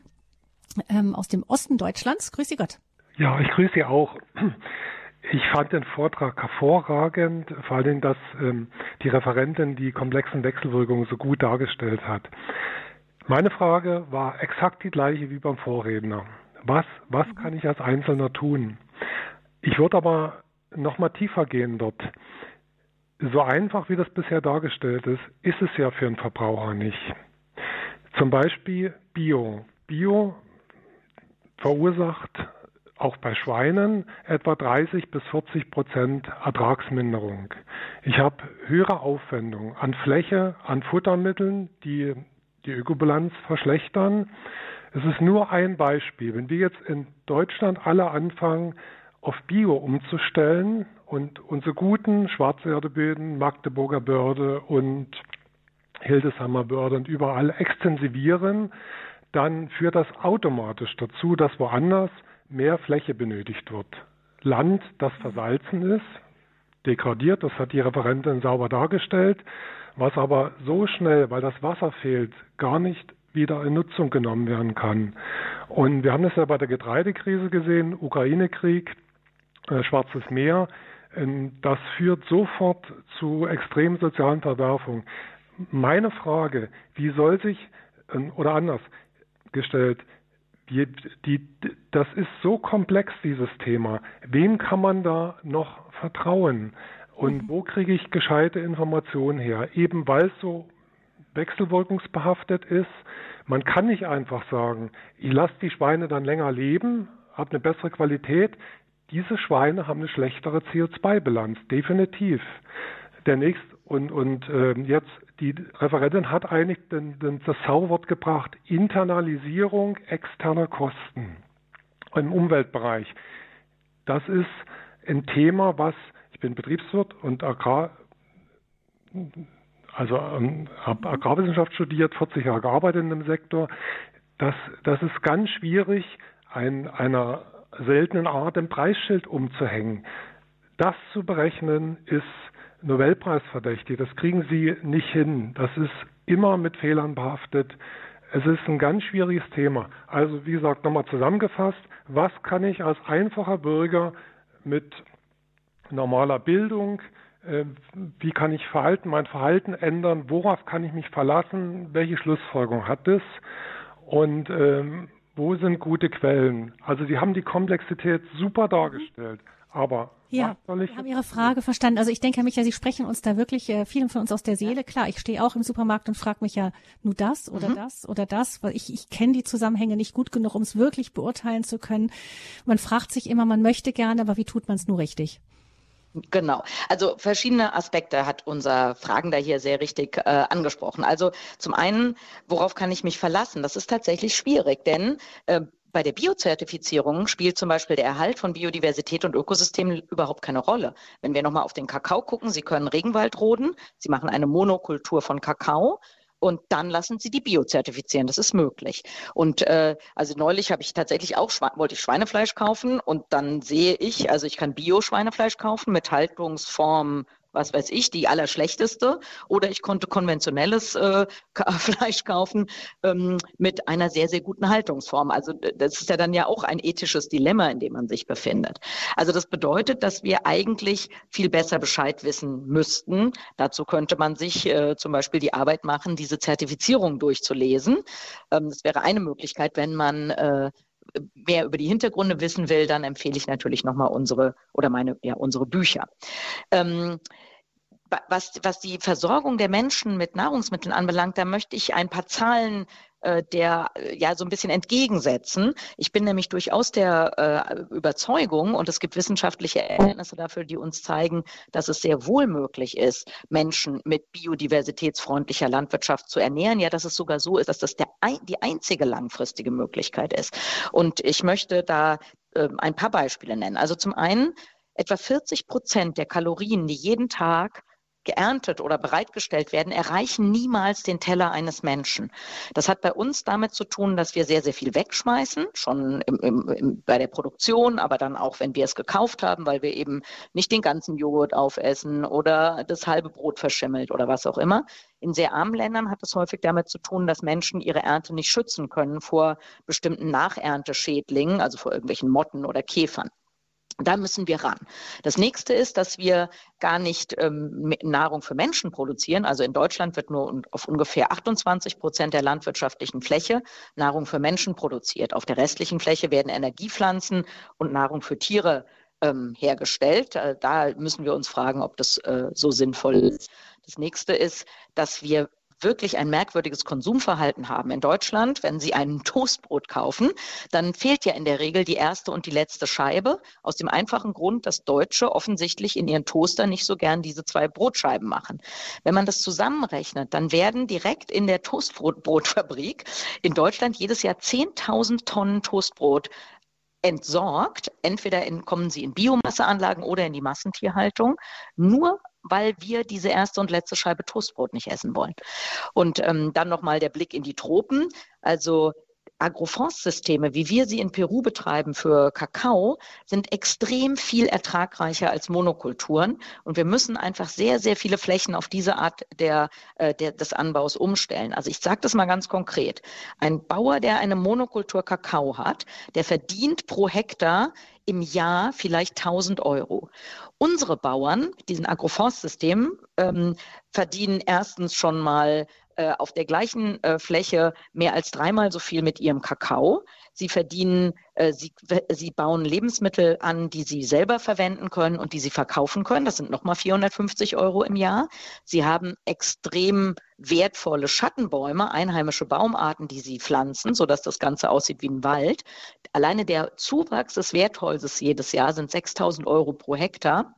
S1: ähm, aus dem Osten Deutschlands. Grüß Sie Gott.
S4: Ja, ich grüße Sie auch. Ich fand den Vortrag hervorragend, vor allem, dass ähm, die Referentin die komplexen Wechselwirkungen so gut dargestellt hat. Meine Frage war exakt die gleiche wie beim Vorredner. Was, was mhm. kann ich als Einzelner tun? Ich würde aber noch mal tiefer gehen dort. So einfach wie das bisher dargestellt ist, ist es ja für einen Verbraucher nicht. Zum Beispiel Bio. Bio verursacht auch bei Schweinen etwa 30 bis 40 Prozent Ertragsminderung. Ich habe höhere Aufwendungen an Fläche, an Futtermitteln, die die Ökobilanz verschlechtern. Es ist nur ein Beispiel. Wenn wir jetzt in Deutschland alle anfangen, auf Bio umzustellen und unsere guten Schwarzerdeböden, Magdeburger Börde und Hildesheimer Börde und überall extensivieren, dann führt das automatisch dazu, dass woanders mehr Fläche benötigt wird. Land, das versalzen ist, degradiert, das hat die Referentin sauber dargestellt, was aber so schnell, weil das Wasser fehlt, gar nicht wieder in Nutzung genommen werden kann. Und wir haben das ja bei der Getreidekrise gesehen, Ukraine-Krieg, äh, Schwarzes Meer. Ähm, das führt sofort zu extremen sozialen Verwerfungen. Meine Frage, wie soll sich, ähm, oder anders gestellt, die, die, das ist so komplex, dieses Thema. Wem kann man da noch vertrauen? Und mhm. wo kriege ich gescheite Informationen her? Eben weil es so wechselwirkungsbehaftet ist. Man kann nicht einfach sagen, ich lasse die Schweine dann länger leben, habe eine bessere Qualität. Diese Schweine haben eine schlechtere CO2-Bilanz, definitiv. Der nächste und, und äh, jetzt die Referentin hat eigentlich den, den, das Sauwort gebracht, Internalisierung externer Kosten im Umweltbereich. Das ist ein Thema, was bin Betriebswirt und Agrar, also ähm, habe Agrarwissenschaft studiert, 40 Jahre gearbeitet in dem Sektor. Das, das ist ganz schwierig, ein, einer seltenen Art ein Preisschild umzuhängen. Das zu berechnen ist Nobelpreisverdächtig. Das kriegen Sie nicht hin. Das ist immer mit Fehlern behaftet. Es ist ein ganz schwieriges Thema. Also wie gesagt, nochmal zusammengefasst, was kann ich als einfacher Bürger mit normaler Bildung, äh, wie kann ich Verhalten, mein Verhalten ändern, worauf kann ich mich verlassen, welche Schlussfolgerung hat es und ähm, wo sind gute Quellen. Also Sie haben die Komplexität super dargestellt, Aber
S1: ja, wir haben Ihre Frage verstanden. Also ich denke, Herr Michael, Sie sprechen uns da wirklich äh, vielen von uns aus der Seele. Klar, ich stehe auch im Supermarkt und frage mich ja nur das oder mhm. das oder das, weil ich, ich kenne die Zusammenhänge nicht gut genug, um es wirklich beurteilen zu können. Man fragt sich immer, man möchte gerne, aber wie tut man es nur richtig?
S2: Genau. Also verschiedene Aspekte hat unser Fragender hier sehr richtig äh, angesprochen. Also zum einen, worauf kann ich mich verlassen? Das ist tatsächlich schwierig, denn äh, bei der Biozertifizierung spielt zum Beispiel der Erhalt von Biodiversität und Ökosystemen überhaupt keine Rolle. Wenn wir nochmal auf den Kakao gucken, Sie können Regenwald roden, Sie machen eine Monokultur von Kakao und dann lassen sie die biozertifizieren. Das ist möglich. Und äh, also neulich habe ich tatsächlich auch wollte ich Schweinefleisch kaufen und dann sehe ich, also ich kann Bio-Schweinefleisch kaufen mit Haltungsform was weiß ich, die allerschlechteste. Oder ich konnte konventionelles äh, Fleisch kaufen ähm, mit einer sehr, sehr guten Haltungsform. Also das ist ja dann ja auch ein ethisches Dilemma, in dem man sich befindet. Also das bedeutet, dass wir eigentlich viel besser Bescheid wissen müssten. Dazu könnte man sich äh, zum Beispiel die Arbeit machen, diese Zertifizierung durchzulesen. Ähm, das wäre eine Möglichkeit, wenn man äh, mehr über die Hintergründe wissen will, dann empfehle ich natürlich nochmal unsere oder meine, ja, unsere Bücher. Ähm, was, was die Versorgung der Menschen mit Nahrungsmitteln anbelangt, da möchte ich ein paar Zahlen äh, der ja so ein bisschen entgegensetzen. Ich bin nämlich durchaus der äh, Überzeugung und es gibt wissenschaftliche Erkenntnisse dafür, die uns zeigen, dass es sehr wohl möglich ist, Menschen mit biodiversitätsfreundlicher Landwirtschaft zu ernähren. Ja, dass es sogar so ist, dass das der, die einzige langfristige Möglichkeit ist. Und ich möchte da äh, ein paar Beispiele nennen. Also zum einen etwa 40 Prozent der Kalorien, die jeden Tag geerntet oder bereitgestellt werden, erreichen niemals den Teller eines Menschen. Das hat bei uns damit zu tun, dass wir sehr, sehr viel wegschmeißen, schon im, im, im, bei der Produktion, aber dann auch, wenn wir es gekauft haben, weil wir eben nicht den ganzen Joghurt aufessen oder das halbe Brot verschimmelt oder was auch immer. In sehr armen Ländern hat es häufig damit zu tun, dass Menschen ihre Ernte nicht schützen können vor bestimmten Nachernteschädlingen, also vor irgendwelchen Motten oder Käfern. Da müssen wir ran. Das nächste ist, dass wir gar nicht ähm, Nahrung für Menschen produzieren. Also in Deutschland wird nur auf ungefähr 28 Prozent der landwirtschaftlichen Fläche Nahrung für Menschen produziert. Auf der restlichen Fläche werden Energiepflanzen und Nahrung für Tiere ähm, hergestellt. Äh, da müssen wir uns fragen, ob das äh, so sinnvoll ist. Das nächste ist, dass wir wirklich ein merkwürdiges Konsumverhalten haben. In Deutschland, wenn Sie ein Toastbrot kaufen, dann fehlt ja in der Regel die erste und die letzte Scheibe. Aus dem einfachen Grund, dass Deutsche offensichtlich in ihren Toaster nicht so gern diese zwei Brotscheiben machen. Wenn man das zusammenrechnet, dann werden direkt in der Toastbrotfabrik in Deutschland jedes Jahr 10.000 Tonnen Toastbrot entsorgt. Entweder in, kommen sie in Biomasseanlagen oder in die Massentierhaltung. Nur weil wir diese erste und letzte Scheibe Toastbrot nicht essen wollen. Und ähm, dann nochmal der Blick in die Tropen. Also Agroforstsysteme, wie wir sie in Peru betreiben für Kakao, sind extrem viel ertragreicher als Monokulturen. Und wir müssen einfach sehr, sehr viele Flächen auf diese Art der, äh, der, des Anbaus umstellen. Also ich sage das mal ganz konkret. Ein Bauer, der eine Monokultur Kakao hat, der verdient pro Hektar im Jahr vielleicht 1000 Euro. Unsere Bauern, diesen Agroforstsystemen, ähm, verdienen erstens schon mal äh, auf der gleichen äh, Fläche mehr als dreimal so viel mit ihrem Kakao. Sie verdienen, äh, sie, sie bauen Lebensmittel an, die sie selber verwenden können und die sie verkaufen können. Das sind nochmal 450 Euro im Jahr. Sie haben extrem wertvolle Schattenbäume, einheimische Baumarten, die sie pflanzen, sodass das Ganze aussieht wie ein Wald. Alleine der Zuwachs des Wertholzes jedes Jahr sind 6000 Euro pro Hektar.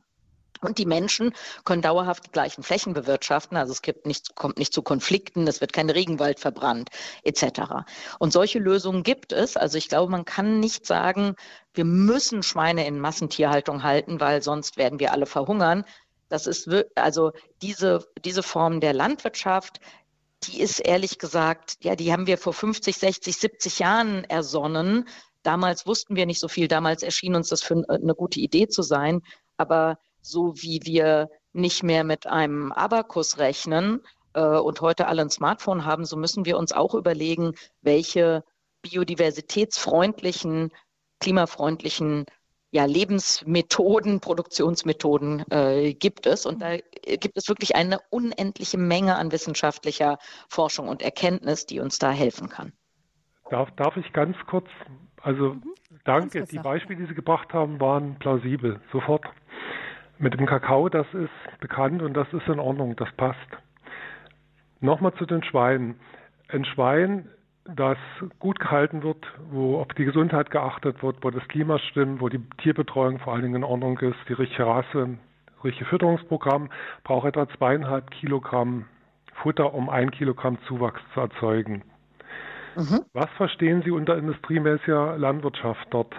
S2: Und die Menschen können dauerhaft die gleichen Flächen bewirtschaften. Also es gibt nicht, kommt nicht zu Konflikten, es wird kein Regenwald verbrannt, etc. Und solche Lösungen gibt es. Also ich glaube, man kann nicht sagen, wir müssen Schweine in Massentierhaltung halten, weil sonst werden wir alle verhungern. Das ist also diese, diese Form der Landwirtschaft, die ist ehrlich gesagt, ja, die haben wir vor 50, 60, 70 Jahren ersonnen. Damals wussten wir nicht so viel. Damals erschien uns das für eine gute Idee zu sein. Aber so wie wir nicht mehr mit einem Abakus rechnen äh, und heute alle ein Smartphone haben, so müssen wir uns auch überlegen, welche biodiversitätsfreundlichen, klimafreundlichen ja, Lebensmethoden, Produktionsmethoden äh, gibt es. Und da gibt es wirklich eine unendliche Menge an wissenschaftlicher Forschung und Erkenntnis, die uns da helfen kann.
S4: Darf, darf ich ganz kurz, also mhm. Danke. Die Beispiele, die Sie gebracht haben, waren plausibel. Sofort. Mit dem Kakao, das ist bekannt und das ist in Ordnung, das passt. Nochmal zu den Schweinen. Ein Schwein, das gut gehalten wird, wo auf die Gesundheit geachtet wird, wo das Klima stimmt, wo die Tierbetreuung vor allen Dingen in Ordnung ist, die richtige Rasse, richtige Fütterungsprogramm, braucht etwa zweieinhalb Kilogramm Futter, um ein Kilogramm Zuwachs zu erzeugen. Mhm. Was verstehen Sie unter industriemäßiger Landwirtschaft dort?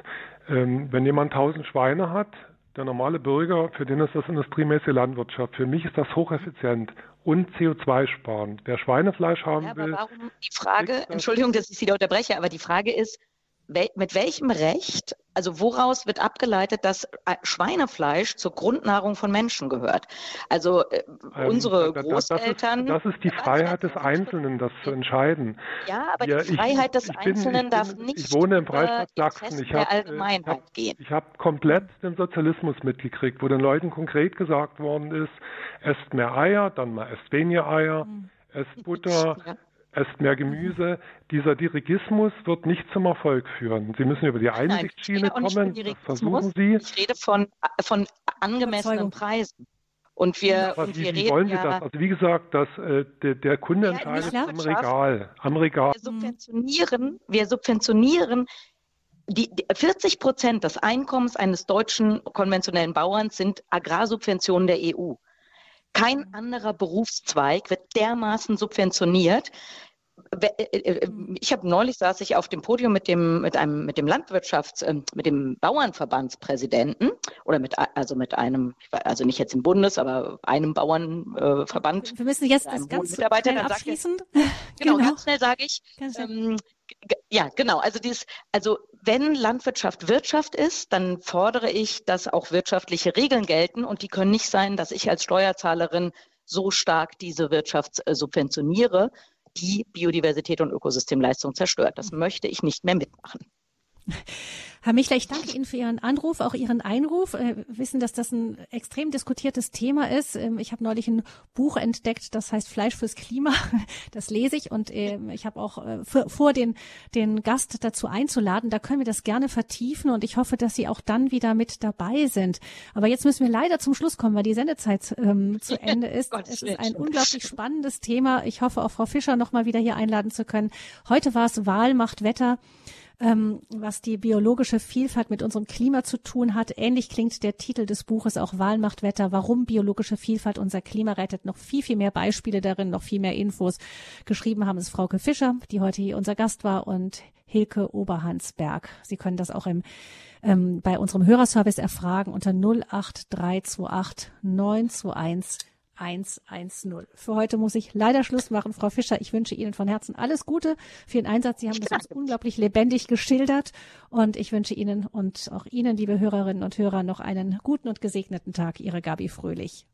S4: Ähm, wenn jemand 1000 Schweine hat, der normale Bürger, für den ist das industriemäßige Landwirtschaft. Für mich ist das hocheffizient und CO2-sparend. Wer Schweinefleisch haben ja, will.
S2: Warum die Frage, Entschuldigung, dass ich Sie da unterbreche, aber die Frage ist, mit welchem Recht, also woraus wird abgeleitet, dass äh, Schweinefleisch zur Grundnahrung von Menschen gehört? Also äh, ähm, unsere
S4: da,
S2: da, Großeltern.
S4: Das ist, das ist die Freiheit des Einzelnen, das zu entscheiden.
S2: Ja, aber ja, die Freiheit ich, des ich Einzelnen bin, darf nicht
S4: ich wohne im Freistaat Sachsen. Ich habe
S2: Allgemeinheit
S4: hab, gehen. Ich habe komplett den Sozialismus mitgekriegt, wo den Leuten konkret gesagt worden ist, esst mehr Eier, dann mal esst weniger Eier, mhm. esst Butter, ja esst mehr Gemüse. Dieser Dirigismus wird nicht zum Erfolg führen. Sie müssen über die Einsichtsschiene kommen. Das versuchen Sie.
S2: Ich rede von, von angemessenen Preisen. Und wir,
S4: Aber
S2: und
S4: wie,
S2: wir
S4: wie wollen Sie das? Also wie gesagt, dass, äh, der, der, Kunde entscheidet ja, am Regal. Am Regal.
S2: Wir subventionieren, wir subventionieren die, die 40 Prozent des Einkommens eines deutschen konventionellen Bauerns sind Agrarsubventionen der EU. Kein anderer Berufszweig wird dermaßen subventioniert. Äh, äh, äh, ich habe neulich saß ich auf dem Podium mit dem mit einem mit dem Landwirtschafts ähm, mit dem Bauernverbandspräsidenten oder mit also mit einem also nicht jetzt im Bundes aber einem Bauernverband.
S1: Wir müssen jetzt das ganz
S2: Mitarbeiter
S1: schnell abschließen.
S2: genau, genau, ganz schnell sage ich. Ähm, ja, genau. Also dieses also wenn Landwirtschaft Wirtschaft ist, dann fordere ich, dass auch wirtschaftliche Regeln gelten und die können nicht sein, dass ich als Steuerzahlerin so stark diese Wirtschaft subventioniere, die Biodiversität und Ökosystemleistung zerstört. Das möchte ich nicht mehr mitmachen.
S1: Herr Michler, ich danke Ihnen für Ihren Anruf, auch Ihren Einruf. Äh, wir wissen, dass das ein extrem diskutiertes Thema ist. Ähm, ich habe neulich ein Buch entdeckt, das heißt Fleisch fürs Klima. Das lese ich und ähm, ich habe auch äh, vor, den, den Gast dazu einzuladen. Da können wir das gerne vertiefen und ich hoffe, dass Sie auch dann wieder mit dabei sind. Aber jetzt müssen wir leider zum Schluss kommen, weil die Sendezeit ähm, zu Ende ist. es ist ein unglaublich spannendes Thema. Ich hoffe, auch Frau Fischer noch mal wieder hier einladen zu können. Heute war es Wahl macht Wetter ähm, was die biologische Vielfalt mit unserem Klima zu tun hat. Ähnlich klingt der Titel des Buches auch Wahl macht Wetter, warum biologische Vielfalt unser Klima rettet. Noch viel, viel mehr Beispiele darin, noch viel mehr Infos. Geschrieben haben es Frauke Fischer, die heute hier unser Gast war, und Hilke Oberhansberg. Sie können das auch im ähm, bei unserem Hörerservice erfragen unter 08328 921 110. Für heute muss ich leider Schluss machen. Frau Fischer, ich wünsche Ihnen von Herzen alles Gute für Ihren Einsatz. Sie haben das uns unglaublich lebendig geschildert und ich wünsche Ihnen und auch Ihnen, liebe Hörerinnen und Hörer, noch einen guten und gesegneten Tag. Ihre Gabi Fröhlich.